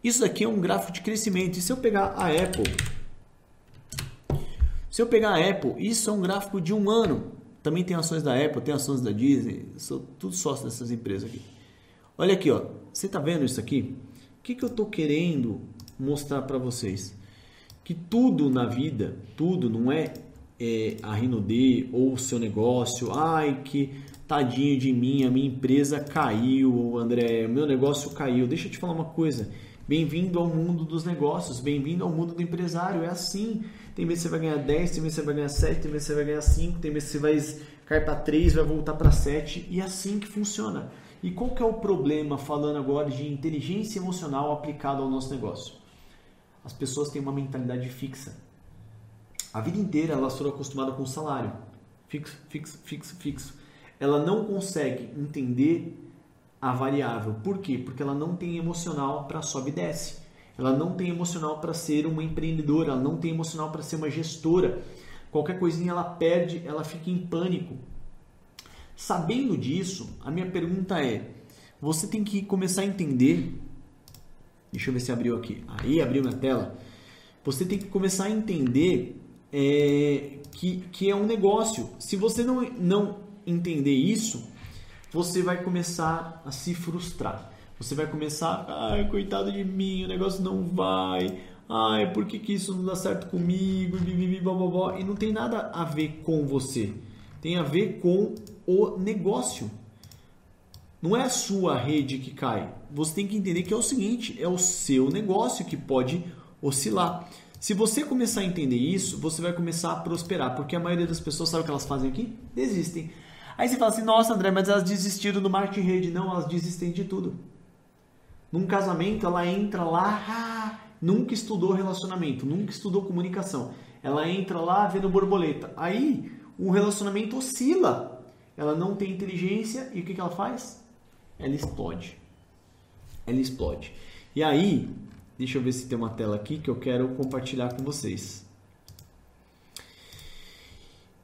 Isso daqui é um gráfico de crescimento. E se eu pegar a Apple, se eu pegar a Apple, isso é um gráfico de um ano. Também tem ações da Apple, tem ações da Disney, sou tudo sócio dessas empresas aqui. Olha aqui, ó. Você está vendo isso aqui? O que, que eu estou querendo mostrar para vocês? Que tudo na vida, tudo não é, é a Rinode ou o seu negócio. Ai, que tadinho de mim, a minha empresa caiu, André, meu negócio caiu. Deixa eu te falar uma coisa. Bem-vindo ao mundo dos negócios, bem-vindo ao mundo do empresário. É assim. Tem vezes você vai ganhar 10, tem vezes você vai ganhar 7, tem vezes você vai ganhar 5, tem vezes você vai cair para 3, vai voltar para 7 e é assim que funciona. E qual que é o problema falando agora de inteligência emocional aplicada ao nosso negócio? As pessoas têm uma mentalidade fixa. A vida inteira elas foram acostumadas com salário. Fixo, fixo, fixo, fixo. Ela não consegue entender a variável. Por quê? Porque ela não tem emocional para sobe e desce. Ela não tem emocional para ser uma empreendedora, ela não tem emocional para ser uma gestora. Qualquer coisinha ela perde, ela fica em pânico. Sabendo disso, a minha pergunta é: você tem que começar a entender. Deixa eu ver se abriu aqui. Aí abriu minha tela. Você tem que começar a entender é, que, que é um negócio. Se você não, não entender isso, você vai começar a se frustrar. Você vai começar, ai, coitado de mim, o negócio não vai. Ai, por que, que isso não dá certo comigo? E não tem nada a ver com você. Tem a ver com o negócio. Não é a sua rede que cai. Você tem que entender que é o seguinte: é o seu negócio que pode oscilar. Se você começar a entender isso, você vai começar a prosperar, porque a maioria das pessoas sabe o que elas fazem aqui? Desistem. Aí você fala assim: nossa, André, mas elas desistiram do marketing rede. Não, elas desistem de tudo. Num casamento, ela entra lá, nunca estudou relacionamento, nunca estudou comunicação. Ela entra lá vendo borboleta. Aí o relacionamento oscila. Ela não tem inteligência e o que, que ela faz? Ela explode. Ela explode. E aí, deixa eu ver se tem uma tela aqui que eu quero compartilhar com vocês.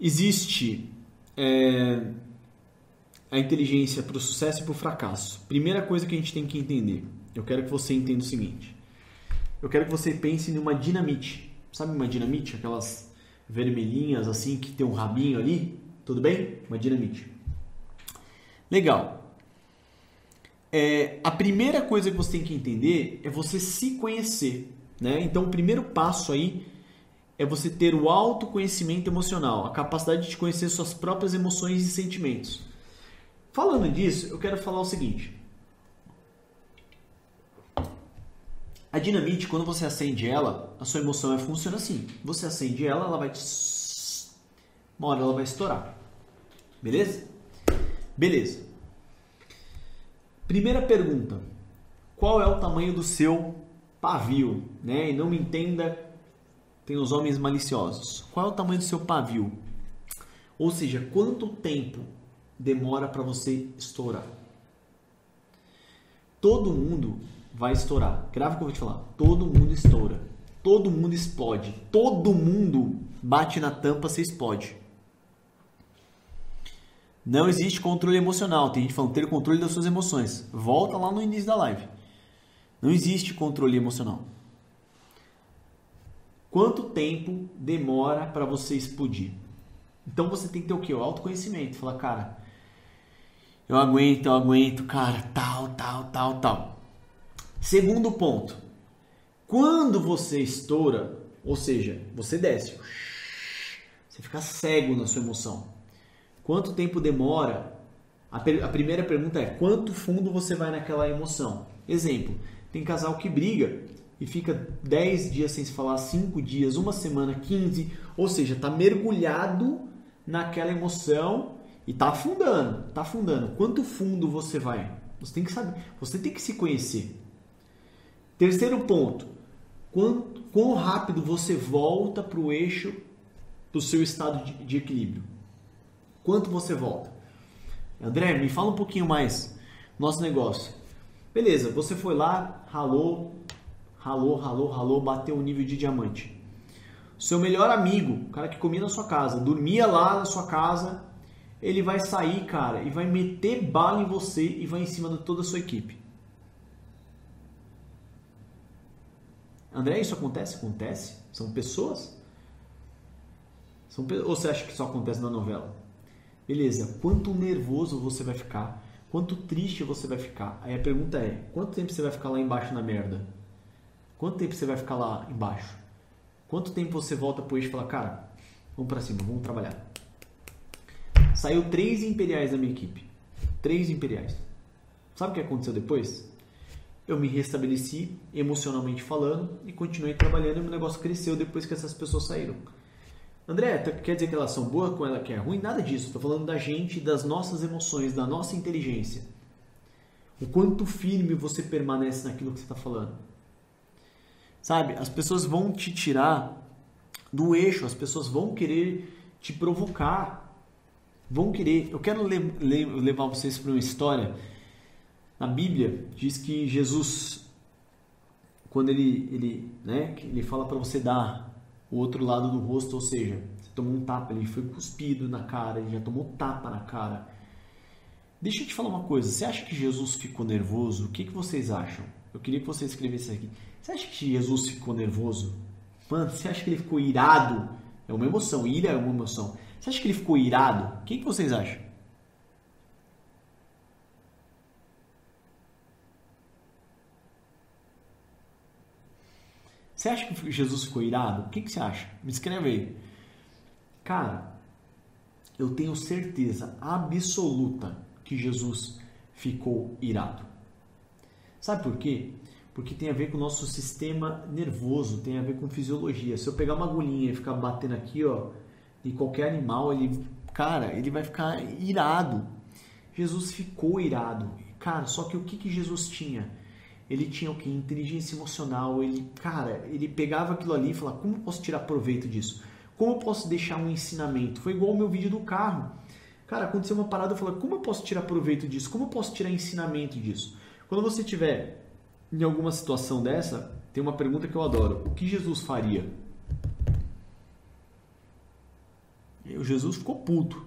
Existe é, a inteligência para o sucesso e para o fracasso. Primeira coisa que a gente tem que entender. Eu quero que você entenda o seguinte. Eu quero que você pense numa dinamite. Sabe uma dinamite? Aquelas vermelhinhas assim que tem um rabinho ali? Tudo bem? Uma dinamite. Legal. É, a primeira coisa que você tem que entender é você se conhecer. Né? Então, o primeiro passo aí é você ter o autoconhecimento emocional, a capacidade de conhecer suas próprias emoções e sentimentos. Falando disso, eu quero falar o seguinte. A dinamite, quando você acende ela, a sua emoção funciona assim. Você acende ela, ela vai te... (tsk) Uma hora ela vai estourar. Beleza? Beleza. Primeira pergunta. Qual é o tamanho do seu pavio? Né? E não me entenda, tem os homens maliciosos. Qual é o tamanho do seu pavio? Ou seja, quanto tempo demora para você estourar. Todo mundo vai estourar. Grava o que eu vou te falar. Todo mundo estoura. Todo mundo explode. Todo mundo bate na tampa, você explode. Não existe controle emocional. Tem gente falando ter controle das suas emoções. Volta lá no início da live. Não existe controle emocional. Quanto tempo demora para você explodir? Então você tem que ter o que? O autoconhecimento. Falar, cara, eu aguento, eu aguento, cara, tal, tal, tal, tal. Segundo ponto. Quando você estoura, ou seja, você desce, você fica cego na sua emoção. Quanto tempo demora A, a primeira pergunta é: quanto fundo você vai naquela emoção? Exemplo: tem casal que briga e fica 10 dias sem se falar, 5 dias, uma semana, 15, ou seja, está mergulhado naquela emoção e está afundando, está afundando. Quanto fundo você vai? Você tem que saber, você tem que se conhecer. Terceiro ponto, quanto, quão rápido você volta para o eixo do seu estado de, de equilíbrio? Quanto você volta? André, me fala um pouquinho mais nosso negócio. Beleza, você foi lá, ralou, ralou, ralou, ralou, bateu o nível de diamante. Seu melhor amigo, o cara que comia na sua casa, dormia lá na sua casa, ele vai sair, cara, e vai meter bala em você e vai em cima de toda a sua equipe. André, isso acontece? Acontece? São pessoas? São, ou você acha que só acontece na novela? Beleza, quanto nervoso você vai ficar? Quanto triste você vai ficar? Aí a pergunta é: quanto tempo você vai ficar lá embaixo na merda? Quanto tempo você vai ficar lá embaixo? Quanto tempo você volta pro eixo e fala, cara, vamos para cima, vamos trabalhar. Saiu três imperiais da minha equipe. Três imperiais. Sabe o que aconteceu depois? Eu me restabeleci emocionalmente falando e continuei trabalhando e o negócio cresceu depois que essas pessoas saíram. André, quer dizer que elas são boas com ela que é ruim? Nada disso. Estou falando da gente, das nossas emoções, da nossa inteligência. O quanto firme você permanece naquilo que você está falando. Sabe? As pessoas vão te tirar do eixo, as pessoas vão querer te provocar. Vão querer. Eu quero le le levar vocês para uma história. Na Bíblia diz que Jesus, quando ele, ele, né, ele fala para você dar o outro lado do rosto, ou seja, você tomou um tapa, ele foi cuspido na cara, ele já tomou tapa na cara. Deixa eu te falar uma coisa, você acha que Jesus ficou nervoso? O que, que vocês acham? Eu queria que você escrevesse aqui. Você acha que Jesus ficou nervoso? Mano, você acha que ele ficou irado? É uma emoção, ira é uma emoção. Você acha que ele ficou irado? O que, vocês acham? Você acha que Jesus ficou irado? O que, que você acha? Me escreve aí. Cara, eu tenho certeza absoluta que Jesus ficou irado. Sabe por quê? Porque tem a ver com o nosso sistema nervoso, tem a ver com fisiologia. Se eu pegar uma agulhinha e ficar batendo aqui, ó, em qualquer animal, ele, cara, ele vai ficar irado. Jesus ficou irado. Cara, só que o que, que Jesus tinha? ele tinha o que? Inteligência emocional, ele, cara, ele pegava aquilo ali e falava, como eu posso tirar proveito disso? Como eu posso deixar um ensinamento? Foi igual o meu vídeo do carro. Cara, aconteceu uma parada, eu falei, como eu posso tirar proveito disso? Como eu posso tirar ensinamento disso? Quando você tiver em alguma situação dessa, tem uma pergunta que eu adoro. O que Jesus faria? E o Jesus ficou puto.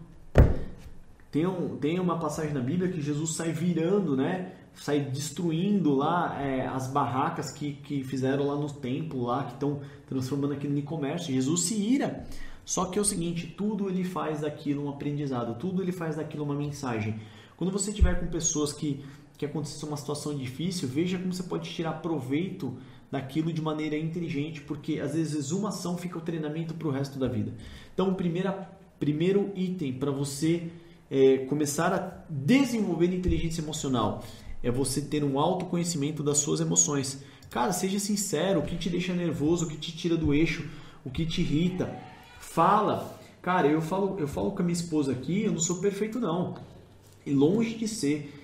Tem, um, tem uma passagem na Bíblia que Jesus sai virando, né? sai destruindo lá é, as barracas que, que fizeram lá no templo, lá que estão transformando aquilo em comércio. Jesus se ira. Só que é o seguinte, tudo ele faz daquilo um aprendizado, tudo ele faz daquilo uma mensagem. Quando você tiver com pessoas que que aconteceu uma situação difícil, veja como você pode tirar proveito daquilo de maneira inteligente, porque às vezes uma ação fica o treinamento para o resto da vida. Então, primeira, primeiro item para você é, começar a desenvolver inteligência emocional é você ter um autoconhecimento das suas emoções. Cara, seja sincero, o que te deixa nervoso, o que te tira do eixo, o que te irrita. Fala. Cara, eu falo, eu falo com a minha esposa aqui, eu não sou perfeito não. E longe de ser.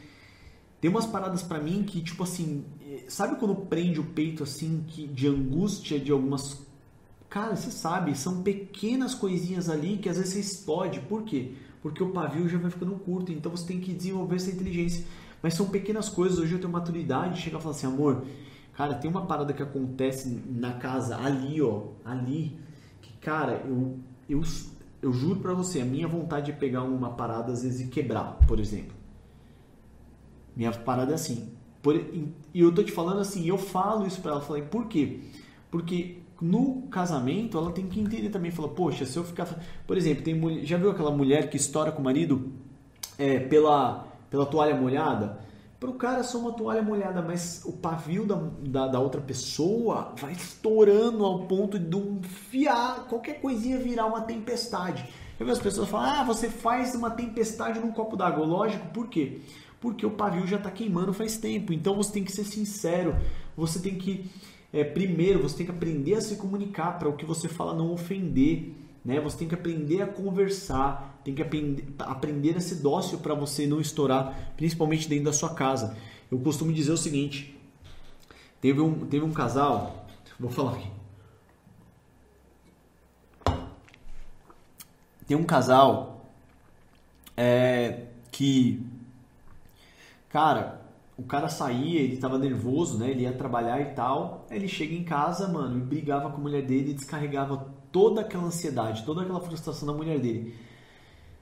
Tem umas paradas para mim que, tipo assim, sabe quando prende o peito assim, que de angústia de algumas. Cara, você sabe, são pequenas coisinhas ali que às vezes você explode. Por quê? Porque o pavio já vai ficando curto, então você tem que desenvolver essa inteligência. Mas são pequenas coisas. Hoje eu tenho maturidade de chegar e falar assim, amor, cara, tem uma parada que acontece na casa ali, ó, ali, que, cara, eu, eu, eu juro pra você, a minha vontade de pegar uma parada às vezes e quebrar, por exemplo. Minha parada é assim. Por, e eu tô te falando assim, eu falo isso pra ela, falei, por quê? Porque no casamento ela tem que entender também, falar, poxa, se eu ficar, por exemplo, tem já viu aquela mulher que estoura com o marido é, pela pela toalha molhada, para o cara é só uma toalha molhada, mas o pavio da, da, da, outra pessoa vai estourando ao ponto de um fiar, qualquer coisinha virar uma tempestade. Eu vejo as pessoas falam, ah, você faz uma tempestade num copo d'água. Lógico, por quê? Porque o pavio já está queimando faz tempo. Então você tem que ser sincero, você tem que, é, primeiro, você tem que aprender a se comunicar para o que você fala não ofender. Né? Você tem que aprender a conversar, tem que aprender, aprender a ser dócil para você não estourar, principalmente dentro da sua casa. Eu costumo dizer o seguinte: teve um, teve um casal, vou falar aqui. Tem um casal é, que, cara, o cara saía, ele tava nervoso, né? Ele ia trabalhar e tal. Aí ele chega em casa, mano, e brigava com a mulher dele e descarregava toda aquela ansiedade, toda aquela frustração da mulher dele.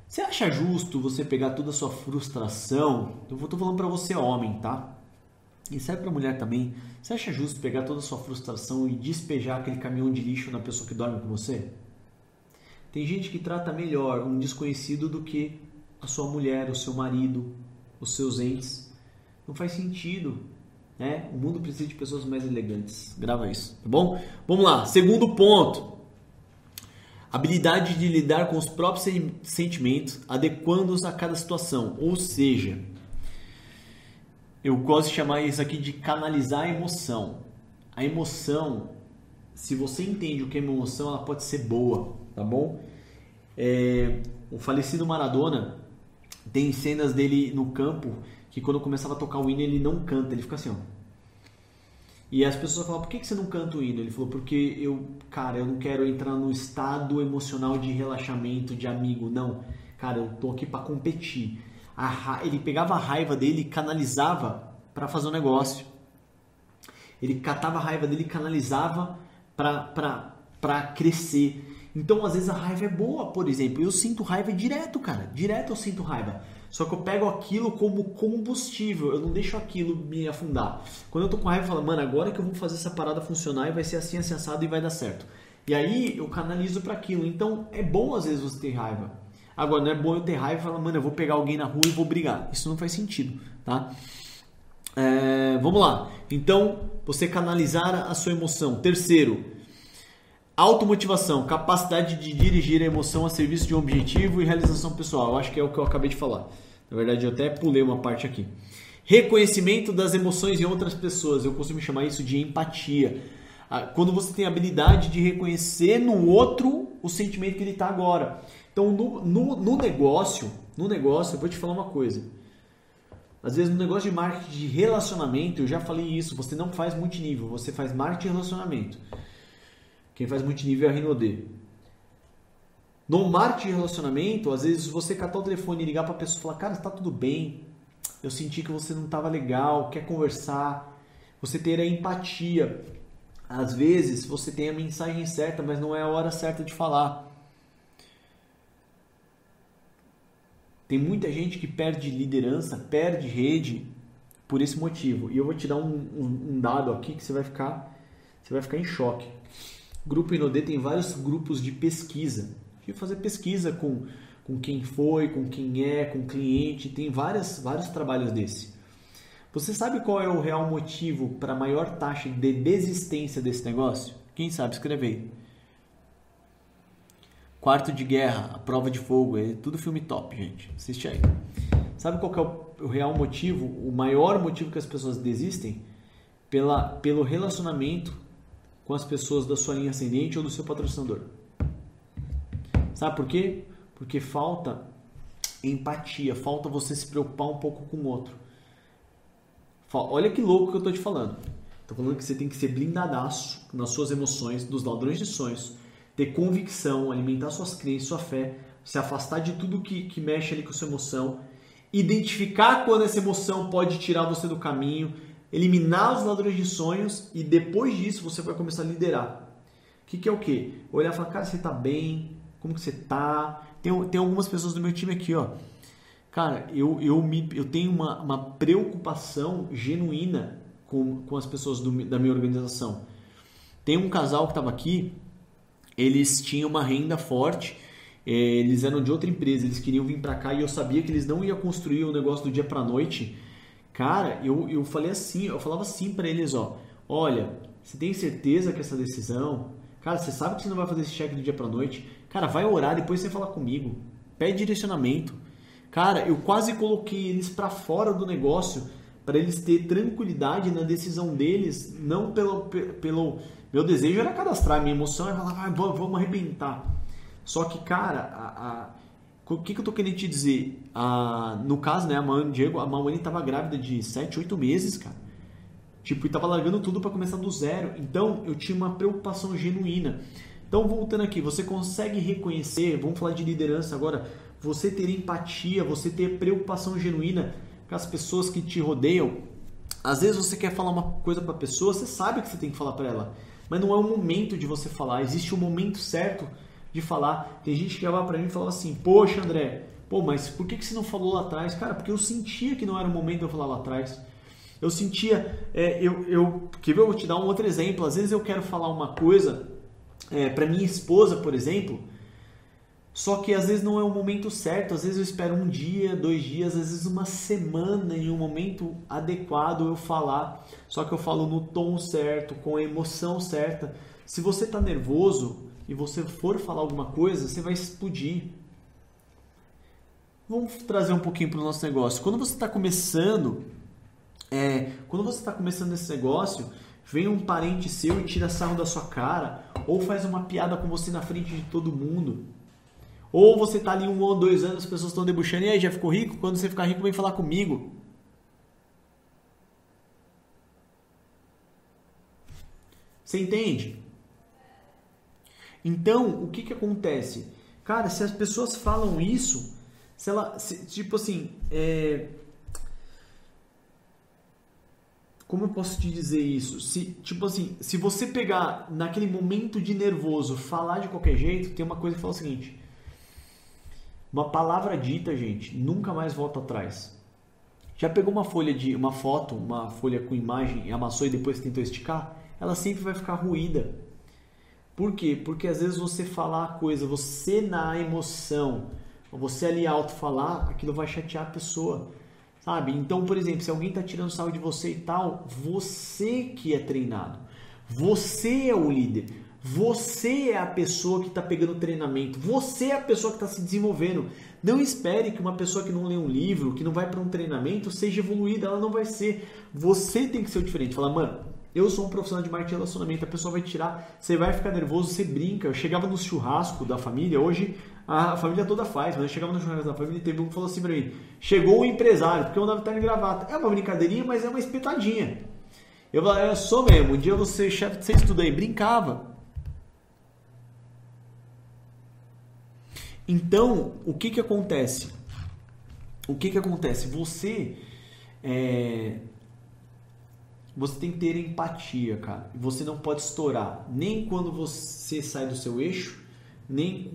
Você acha justo você pegar toda a sua frustração? Eu tô falando para você, homem, tá? E serve para mulher também. Você acha justo pegar toda a sua frustração e despejar aquele caminhão de lixo na pessoa que dorme com você? Tem gente que trata melhor um desconhecido do que a sua mulher, o seu marido, os seus entes. Não faz sentido. Né? O mundo precisa de pessoas mais elegantes. Grava isso, tá bom? Vamos lá. Segundo ponto. Habilidade de lidar com os próprios sentimentos, adequando-os a cada situação. Ou seja, eu gosto de chamar isso aqui de canalizar a emoção. A emoção, se você entende o que é emoção, ela pode ser boa tá bom? É, o falecido Maradona tem cenas dele no campo que quando começava a tocar o hino ele não canta, ele fica assim, ó. E as pessoas falam, por que você não canta o hino? Ele falou, porque eu, cara, eu não quero entrar no estado emocional de relaxamento, de amigo, não. Cara, eu tô aqui para competir. ele pegava a raiva dele e canalizava para fazer um negócio. Ele catava a raiva dele e canalizava para crescer. Então, às vezes a raiva é boa, por exemplo. Eu sinto raiva direto, cara. Direto eu sinto raiva. Só que eu pego aquilo como combustível, eu não deixo aquilo me afundar. Quando eu tô com raiva, eu falo, mano, agora que eu vou fazer essa parada funcionar e vai ser assim, assim, assado e vai dar certo. E aí eu canalizo para aquilo. Então é bom às vezes você ter raiva. Agora, não é bom eu ter raiva e falar, mano, eu vou pegar alguém na rua e vou brigar. Isso não faz sentido, tá? É, vamos lá. Então, você canalizar a sua emoção. Terceiro, Automotivação, capacidade de dirigir a emoção a serviço de um objetivo e realização pessoal. Eu acho que é o que eu acabei de falar. Na verdade, eu até pulei uma parte aqui. Reconhecimento das emoções em outras pessoas. Eu costumo chamar isso de empatia. Ah, quando você tem a habilidade de reconhecer no outro o sentimento que ele está agora. Então, no, no, no negócio, no negócio, eu vou te falar uma coisa. Às vezes no negócio de marketing de relacionamento, eu já falei isso, você não faz multinível, você faz marketing de relacionamento. Quem faz multinível é a Rinode. No marketing de relacionamento, às vezes você catar o telefone e ligar para a pessoa e falar: Cara, está tudo bem, eu senti que você não estava legal, quer conversar. Você ter a empatia. Às vezes você tem a mensagem certa, mas não é a hora certa de falar. Tem muita gente que perde liderança, perde rede por esse motivo. E eu vou te dar um, um, um dado aqui que você vai ficar, você vai ficar em choque. Grupo Inodê tem vários grupos de pesquisa. De fazer pesquisa com, com quem foi, com quem é, com cliente, tem várias, vários trabalhos desse. Você sabe qual é o real motivo para a maior taxa de desistência desse negócio? Quem sabe escrever. Quarto de Guerra, A Prova de Fogo, é tudo filme top, gente. Assiste aí. Sabe qual é o real motivo, o maior motivo que as pessoas desistem? Pela, pelo relacionamento com as pessoas da sua linha ascendente ou do seu patrocinador. Sabe por quê? Porque falta empatia, falta você se preocupar um pouco com o outro. Olha que louco que eu estou te falando. Estou falando que você tem que ser blindadaço nas suas emoções, dos ladrões de sonhos, ter convicção, alimentar suas crenças, sua fé, se afastar de tudo que, que mexe ali com sua emoção, identificar quando essa emoção pode tirar você do caminho, eliminar os ladrões de sonhos e depois disso você vai começar a liderar. O que, que é o quê? Olhar e falar, cara, você tá bem? Como que você tá? Tem, tem algumas pessoas do meu time aqui, ó. Cara, eu, eu, me, eu tenho uma, uma preocupação genuína com, com as pessoas do, da minha organização. Tem um casal que estava aqui, eles tinham uma renda forte, eh, eles eram de outra empresa, eles queriam vir para cá e eu sabia que eles não iam construir o negócio do dia para noite Cara, eu, eu falei assim, eu falava assim para eles, ó, olha, você tem certeza que essa decisão Cara, você sabe que você não vai fazer esse cheque do dia pra noite. Cara, vai orar, depois você fala comigo. Pede direcionamento. Cara, eu quase coloquei eles para fora do negócio para eles ter tranquilidade na decisão deles, não pelo, pelo meu desejo era cadastrar, minha emoção era falar, vai, vamos arrebentar. Só que, cara, a, a, o que, que eu tô querendo te dizer? A, no caso, né, a mãe Diego, a Mamani tava grávida de 7, 8 meses, cara. Tipo, e tava largando tudo para começar do zero. Então, eu tinha uma preocupação genuína. Então, voltando aqui, você consegue reconhecer, vamos falar de liderança agora, você ter empatia, você ter preocupação genuína com as pessoas que te rodeiam. Às vezes você quer falar uma coisa para a pessoa, você sabe que você tem que falar para ela, mas não é o momento de você falar. Existe um momento certo de falar. Tem gente que vai para mim e fala assim: Poxa, André, pô, mas por que, que você não falou lá atrás? Cara, porque eu sentia que não era o momento de eu falar lá atrás. Eu sentia, é, eu, eu, quer ver? Eu vou te dar um outro exemplo. Às vezes eu quero falar uma coisa é, para minha esposa, por exemplo, só que às vezes não é o momento certo, às vezes eu espero um dia, dois dias, às vezes uma semana em um momento adequado eu falar. Só que eu falo no tom certo, com a emoção certa. Se você está nervoso e você for falar alguma coisa, você vai explodir. Vamos trazer um pouquinho para o nosso negócio. Quando você está começando, é, quando você está começando esse negócio, vem um parente seu e tira sarro da sua cara, ou faz uma piada com você na frente de todo mundo ou você está ali um ou dois anos, as pessoas estão debuxando, e aí, já ficou rico? Quando você ficar rico, vem falar comigo. Você entende? Então, o que, que acontece? Cara, se as pessoas falam isso, se ela, se, tipo assim, é... como eu posso te dizer isso? Se, tipo assim, se você pegar naquele momento de nervoso, falar de qualquer jeito, tem uma coisa que fala o seguinte: uma palavra dita, gente, nunca mais volta atrás. Já pegou uma folha de uma foto, uma folha com imagem e amassou e depois tentou esticar? Ela sempre vai ficar ruída. Por quê? Porque às vezes você falar a coisa, você na emoção, você ali alto falar, aquilo vai chatear a pessoa. Sabe? Então, por exemplo, se alguém está tirando sarro de você e tal, você que é treinado. Você é o líder. Você é a pessoa que está pegando treinamento. Você é a pessoa que está se desenvolvendo. Não espere que uma pessoa que não lê um livro, que não vai para um treinamento, seja evoluída. Ela não vai ser. Você tem que ser diferente. Fala, mano, eu sou um profissional de marketing e relacionamento. A pessoa vai tirar, você vai ficar nervoso, você brinca. Eu chegava no churrasco da família, hoje a família toda faz, mas eu chegava no churrasco da família e teve um que falou assim para mim: chegou o empresário, porque eu andava terno e gravata. É uma brincadeirinha, mas é uma espetadinha. Eu falei, eu sou mesmo. Um dia você, chefe, você estuda aí, brincava. Então, o que que acontece? O que que acontece? Você é, você tem que ter empatia, cara. Você não pode estourar nem quando você sai do seu eixo, nem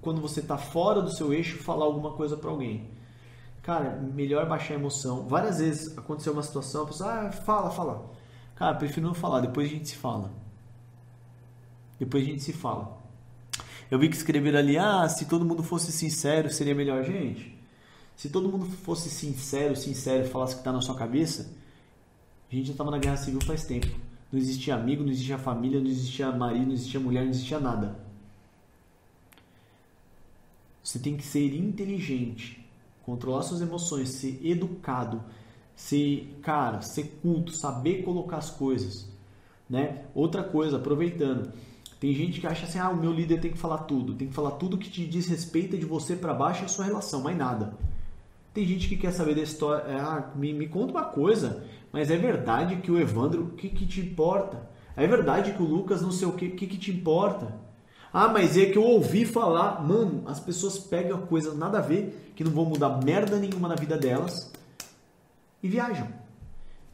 quando você está fora do seu eixo falar alguma coisa para alguém. Cara, melhor baixar a emoção. Várias vezes aconteceu uma situação, a pessoa, ah, fala, fala. Cara, prefiro não falar, depois a gente se fala. Depois a gente se fala. Eu vi que escreveram ali, ah, se todo mundo fosse sincero, seria melhor. Gente, se todo mundo fosse sincero, sincero, falasse o que está na sua cabeça, a gente já estava na guerra civil faz tempo. Não existia amigo, não existia família, não existia marido, não existia mulher, não existia nada. Você tem que ser inteligente, controlar suas emoções, ser educado, ser, cara, ser culto, saber colocar as coisas, né? Outra coisa, aproveitando, tem gente que acha assim, ah, o meu líder tem que falar tudo, tem que falar tudo que te diz respeito de você para baixo e a sua relação, mais nada. Tem gente que quer saber da história, ah, me, me conta uma coisa, mas é verdade que o Evandro, o que, que te importa? É verdade que o Lucas não sei o que, o que, que te importa? Ah, mas é que eu ouvi falar, mano, as pessoas pegam coisas nada a ver, que não vão mudar merda nenhuma na vida delas e viajam.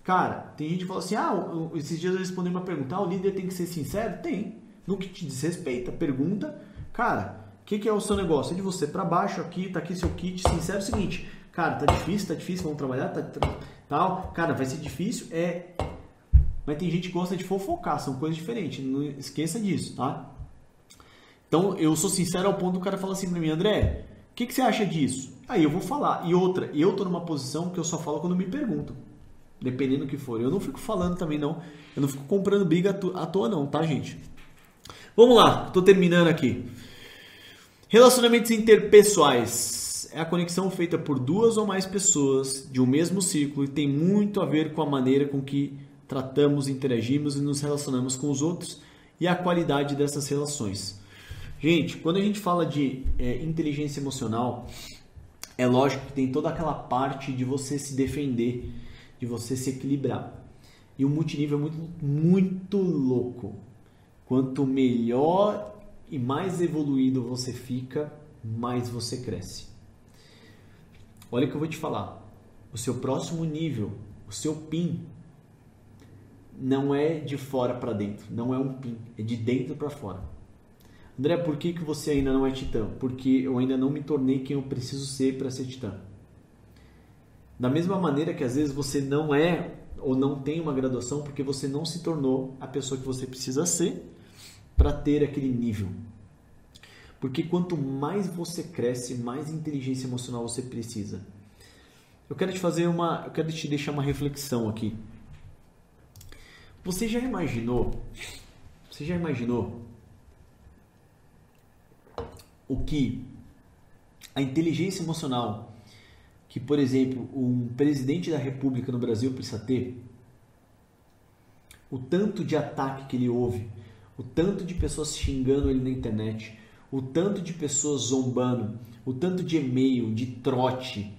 Cara, tem gente que fala assim, ah, esses dias eu respondi uma pergunta, ah, o líder tem que ser sincero? Tem no que te diz respeito. Pergunta, cara, o que, que, é o seu negócio? É de você para baixo aqui, tá aqui seu kit. Sincero é o seguinte, cara, tá difícil, tá difícil, vamos trabalhar, tá, tá, tal. Cara, vai ser difícil, é. Mas tem gente que gosta de fofocar, são coisas diferentes. Não esqueça disso, tá? Então eu sou sincero ao ponto do cara falar assim pra mim, André, o que, que você acha disso? Aí eu vou falar. E outra, eu tô numa posição que eu só falo quando me perguntam. Dependendo do que for. Eu não fico falando também, não. Eu não fico comprando briga à toa, não, tá, gente? Vamos lá, estou terminando aqui. Relacionamentos interpessoais é a conexão feita por duas ou mais pessoas de um mesmo ciclo e tem muito a ver com a maneira com que tratamos, interagimos e nos relacionamos com os outros e a qualidade dessas relações. Gente, quando a gente fala de é, inteligência emocional, é lógico que tem toda aquela parte de você se defender, de você se equilibrar. E o multinível é muito, muito louco. Quanto melhor e mais evoluído você fica, mais você cresce. Olha o que eu vou te falar. O seu próximo nível, o seu PIN, não é de fora para dentro, não é um PIN, é de dentro para fora. André, por que, que você ainda não é titã? Porque eu ainda não me tornei quem eu preciso ser para ser titã. Da mesma maneira que às vezes você não é ou não tem uma graduação porque você não se tornou a pessoa que você precisa ser para ter aquele nível. Porque quanto mais você cresce, mais inteligência emocional você precisa. Eu quero te fazer uma, eu quero te deixar uma reflexão aqui. Você já imaginou? Você já imaginou o que a inteligência emocional que, por exemplo, um presidente da República no Brasil precisa ter? O tanto de ataque que ele ouve, o tanto de pessoas xingando ele na internet, o tanto de pessoas zombando, o tanto de e-mail, de trote,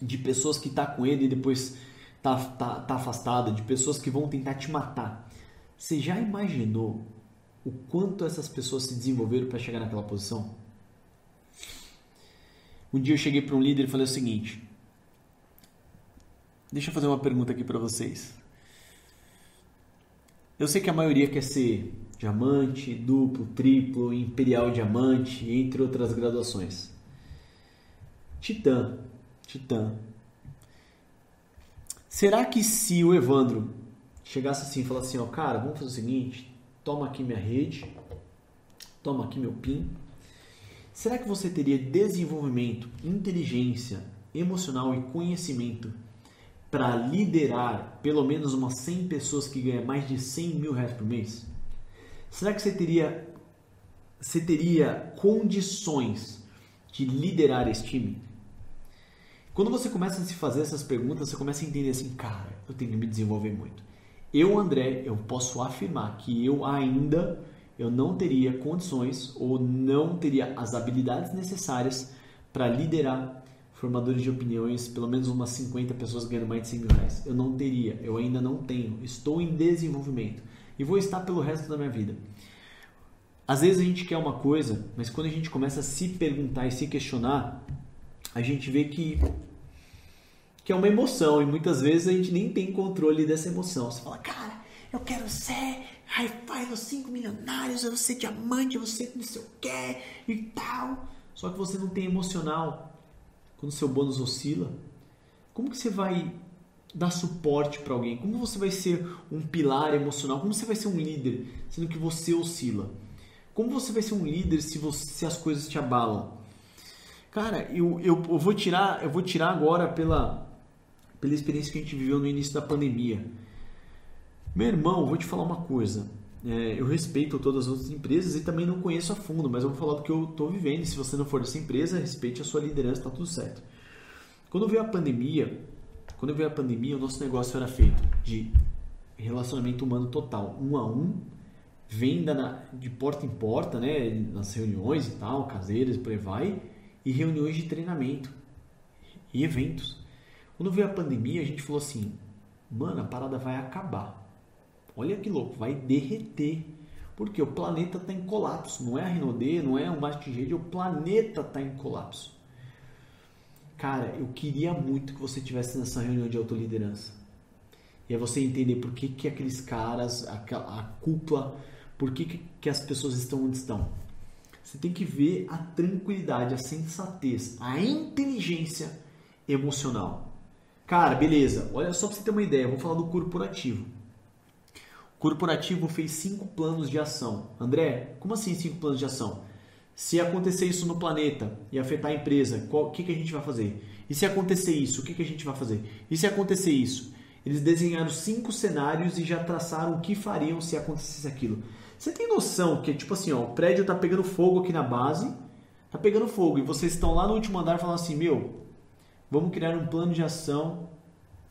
de pessoas que tá com ele e depois tá, tá, tá afastada, de pessoas que vão tentar te matar. Você já imaginou o quanto essas pessoas se desenvolveram para chegar naquela posição? Um dia eu cheguei para um líder e falei o seguinte: Deixa eu fazer uma pergunta aqui para vocês. Eu sei que a maioria quer ser diamante, duplo, triplo, imperial diamante, entre outras graduações. Titã, Titã. Será que se o Evandro chegasse assim e falasse assim, ó, cara, vamos fazer o seguinte, toma aqui minha rede, toma aqui meu PIN. Será que você teria desenvolvimento, inteligência emocional e conhecimento para liderar pelo menos umas 100 pessoas que ganham mais de 100 mil reais por mês? Será que você teria, você teria condições de liderar esse time? Quando você começa a se fazer essas perguntas, você começa a entender assim, cara, eu tenho que me desenvolver muito. Eu, André, eu posso afirmar que eu ainda eu não teria condições ou não teria as habilidades necessárias para liderar formadores de opiniões, pelo menos umas 50 pessoas ganhando mais de 100 mil reais. Eu não teria, eu ainda não tenho, estou em desenvolvimento e vou estar pelo resto da minha vida. Às vezes a gente quer uma coisa, mas quando a gente começa a se perguntar e se questionar, a gente vê que que é uma emoção e muitas vezes a gente nem tem controle dessa emoção. Você fala, cara, eu quero ser hi-fi dos 5 milionários, eu vou ser diamante, eu vou ser não sei o que e tal. Só que você não tem emocional. Quando seu bônus oscila, como que você vai dar suporte para alguém? Como você vai ser um pilar emocional? Como você vai ser um líder, sendo que você oscila? Como você vai ser um líder se, você, se as coisas te abalam? Cara, eu, eu, eu, vou tirar, eu vou tirar agora pela, pela experiência que a gente viveu no início da pandemia. Meu irmão, vou te falar uma coisa. É, eu respeito todas as outras empresas e também não conheço a fundo, mas eu vou falar do que eu estou vivendo. Se você não for dessa empresa, respeite a sua liderança, está tudo certo. Quando veio a pandemia, quando veio a pandemia, o nosso negócio era feito de relacionamento humano total, um a um, venda na, de porta em porta, né, nas reuniões e tal, caseiras, por aí vai, e reuniões de treinamento e eventos. Quando veio a pandemia, a gente falou assim: mano, a parada vai acabar. Olha que louco, vai derreter. Porque o planeta está em colapso. Não é a Rinode, não é o Mastigede, o planeta está em colapso. Cara, eu queria muito que você tivesse nessa reunião de autoliderança. E é você entender por que, que aqueles caras, a, a cúpula, por que, que, que as pessoas estão onde estão. Você tem que ver a tranquilidade, a sensatez, a inteligência emocional. Cara, beleza. Olha só para você ter uma ideia, vou falar do corporativo. O corporativo fez cinco planos de ação. André, como assim cinco planos de ação? Se acontecer isso no planeta e afetar a empresa, o que, que a gente vai fazer? E se acontecer isso, o que, que a gente vai fazer? E se acontecer isso? Eles desenharam cinco cenários e já traçaram o que fariam se acontecesse aquilo. Você tem noção que, tipo assim, ó, o prédio tá pegando fogo aqui na base, tá pegando fogo, e vocês estão lá no último andar falando assim, meu, vamos criar um plano de ação,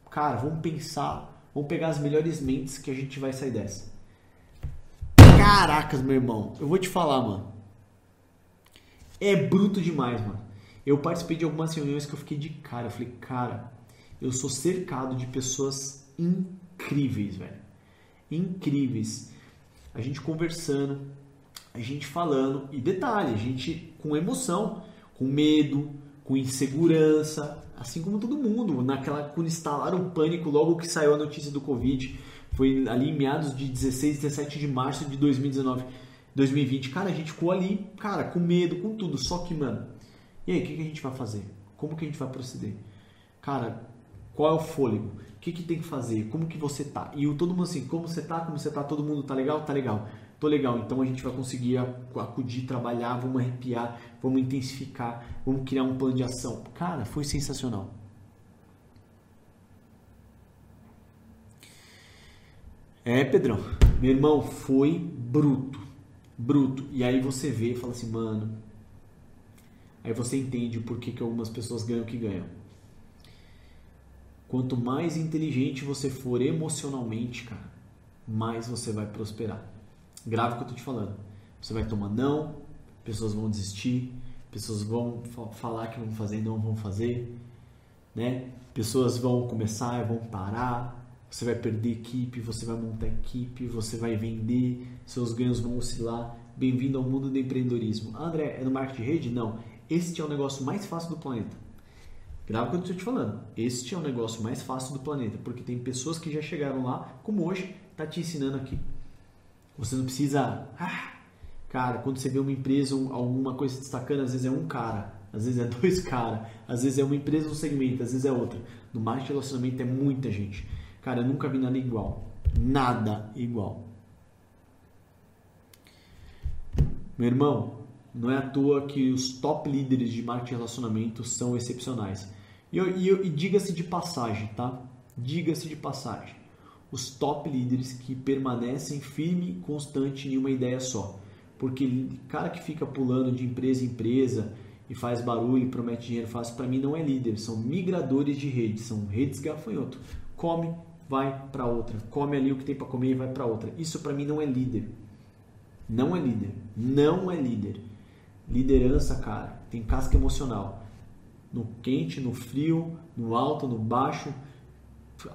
cara, vamos pensar, vamos pegar as melhores mentes que a gente vai sair dessa. Caracas, meu irmão, eu vou te falar, mano. É bruto demais, mano. Eu participei de algumas reuniões que eu fiquei de cara. Eu falei, cara, eu sou cercado de pessoas incríveis, velho. Incríveis. A gente conversando, a gente falando. E detalhe, a gente com emoção, com medo, com insegurança, assim como todo mundo. Naquela, quando instalaram o pânico logo que saiu a notícia do Covid. Foi ali em meados de 16, 17 de março de 2019. 2020, cara, a gente ficou ali, cara, com medo, com tudo. Só que, mano, e aí, o que, que a gente vai fazer? Como que a gente vai proceder? Cara, qual é o fôlego? O que, que tem que fazer? Como que você tá? E o, todo mundo assim, como você tá? Como você tá? Todo mundo tá legal? Tá legal. Tô legal. Então a gente vai conseguir acudir, trabalhar, vamos arrepiar, vamos intensificar, vamos criar um plano de ação. Cara, foi sensacional. É, Pedrão. Meu irmão, foi bruto. Bruto. E aí você vê e fala assim, mano, Aí você entende por que, que algumas pessoas ganham o que ganham. Quanto mais inteligente você for emocionalmente, cara, mais você vai prosperar. Grave o que eu tô te falando. Você vai tomar não, pessoas vão desistir, pessoas vão falar que vão fazer e não vão fazer, né? Pessoas vão começar e vão parar, você vai perder equipe, você vai montar equipe, você vai vender, seus ganhos vão oscilar. Bem-vindo ao mundo do empreendedorismo. André, é no marketing de rede? Não. Este é o negócio mais fácil do planeta. Grava o que eu estou te falando. Este é o negócio mais fácil do planeta, porque tem pessoas que já chegaram lá, como hoje, tá te ensinando aqui. Você não precisa. Ah, cara, quando você vê uma empresa, alguma coisa destacando, às vezes é um cara, às vezes é (laughs) dois caras, às vezes é uma empresa um segmento, às vezes é outra. No marketing de relacionamento é muita gente. Cara, eu nunca vi nada igual. Nada igual. Meu irmão, não é à toa que os top líderes de marketing e relacionamento são excepcionais. E, e, e diga-se de passagem, tá? Diga-se de passagem. Os top líderes que permanecem firme e constante em uma ideia só. Porque cara que fica pulando de empresa em empresa e faz barulho promete dinheiro fácil, para mim não é líder. São migradores de rede, são redes gafanhoto. Come, vai para outra. Come ali o que tem para comer e vai para outra. Isso para mim não é líder. Não é líder. Não é líder. Liderança, cara, tem casca emocional. No quente, no frio, no alto, no baixo.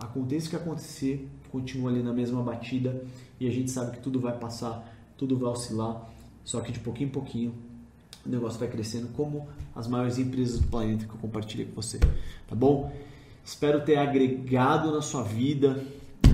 Aconteça o que acontecer, continua ali na mesma batida e a gente sabe que tudo vai passar, tudo vai oscilar, só que de pouquinho em pouquinho o negócio vai crescendo como as maiores empresas do planeta que eu compartilhei com você, tá bom? Espero ter agregado na sua vida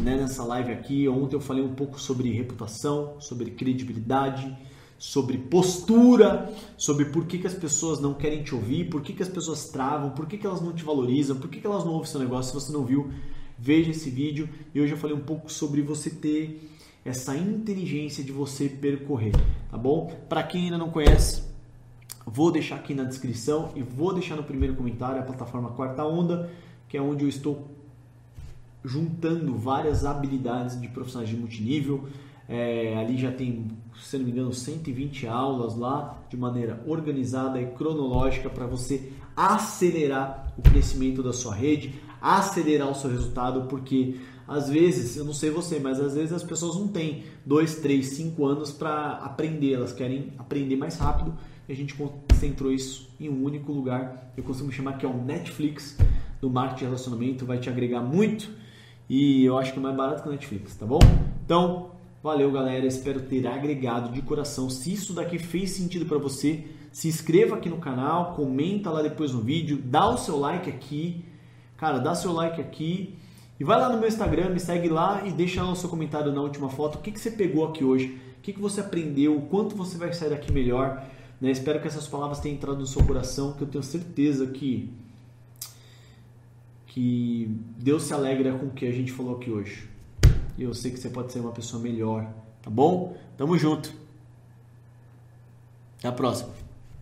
né, nessa live aqui. Ontem eu falei um pouco sobre reputação, sobre credibilidade, sobre postura, sobre por que, que as pessoas não querem te ouvir, por que, que as pessoas travam, por que, que elas não te valorizam, por que, que elas não ouvem seu negócio. Se você não viu, veja esse vídeo. E hoje eu falei um pouco sobre você ter essa inteligência de você percorrer, tá bom? Para quem ainda não conhece, vou deixar aqui na descrição e vou deixar no primeiro comentário a plataforma Quarta Onda, que é onde eu estou juntando várias habilidades de profissionais de multinível, é, ali já tem, se não me engano, 120 aulas lá de maneira organizada e cronológica para você acelerar o crescimento da sua rede, acelerar o seu resultado, porque às vezes, eu não sei você, mas às vezes as pessoas não têm 2, 3, 5 anos para aprender, elas querem aprender mais rápido e a gente concentrou isso em um único lugar. Eu costumo chamar que é o Netflix do marketing de relacionamento, vai te agregar muito e eu acho que é mais barato que o Netflix, tá bom? Então, Valeu, galera. Espero ter agregado de coração. Se isso daqui fez sentido para você, se inscreva aqui no canal, comenta lá depois no vídeo, dá o seu like aqui. Cara, dá seu like aqui. E vai lá no meu Instagram, me segue lá e deixa lá o seu comentário na última foto. O que, que você pegou aqui hoje? O que, que você aprendeu? O quanto você vai sair daqui melhor? Né? Espero que essas palavras tenham entrado no seu coração, que eu tenho certeza que, que Deus se alegra com o que a gente falou aqui hoje. E eu sei que você pode ser uma pessoa melhor, tá bom? Tamo junto. Até a próxima.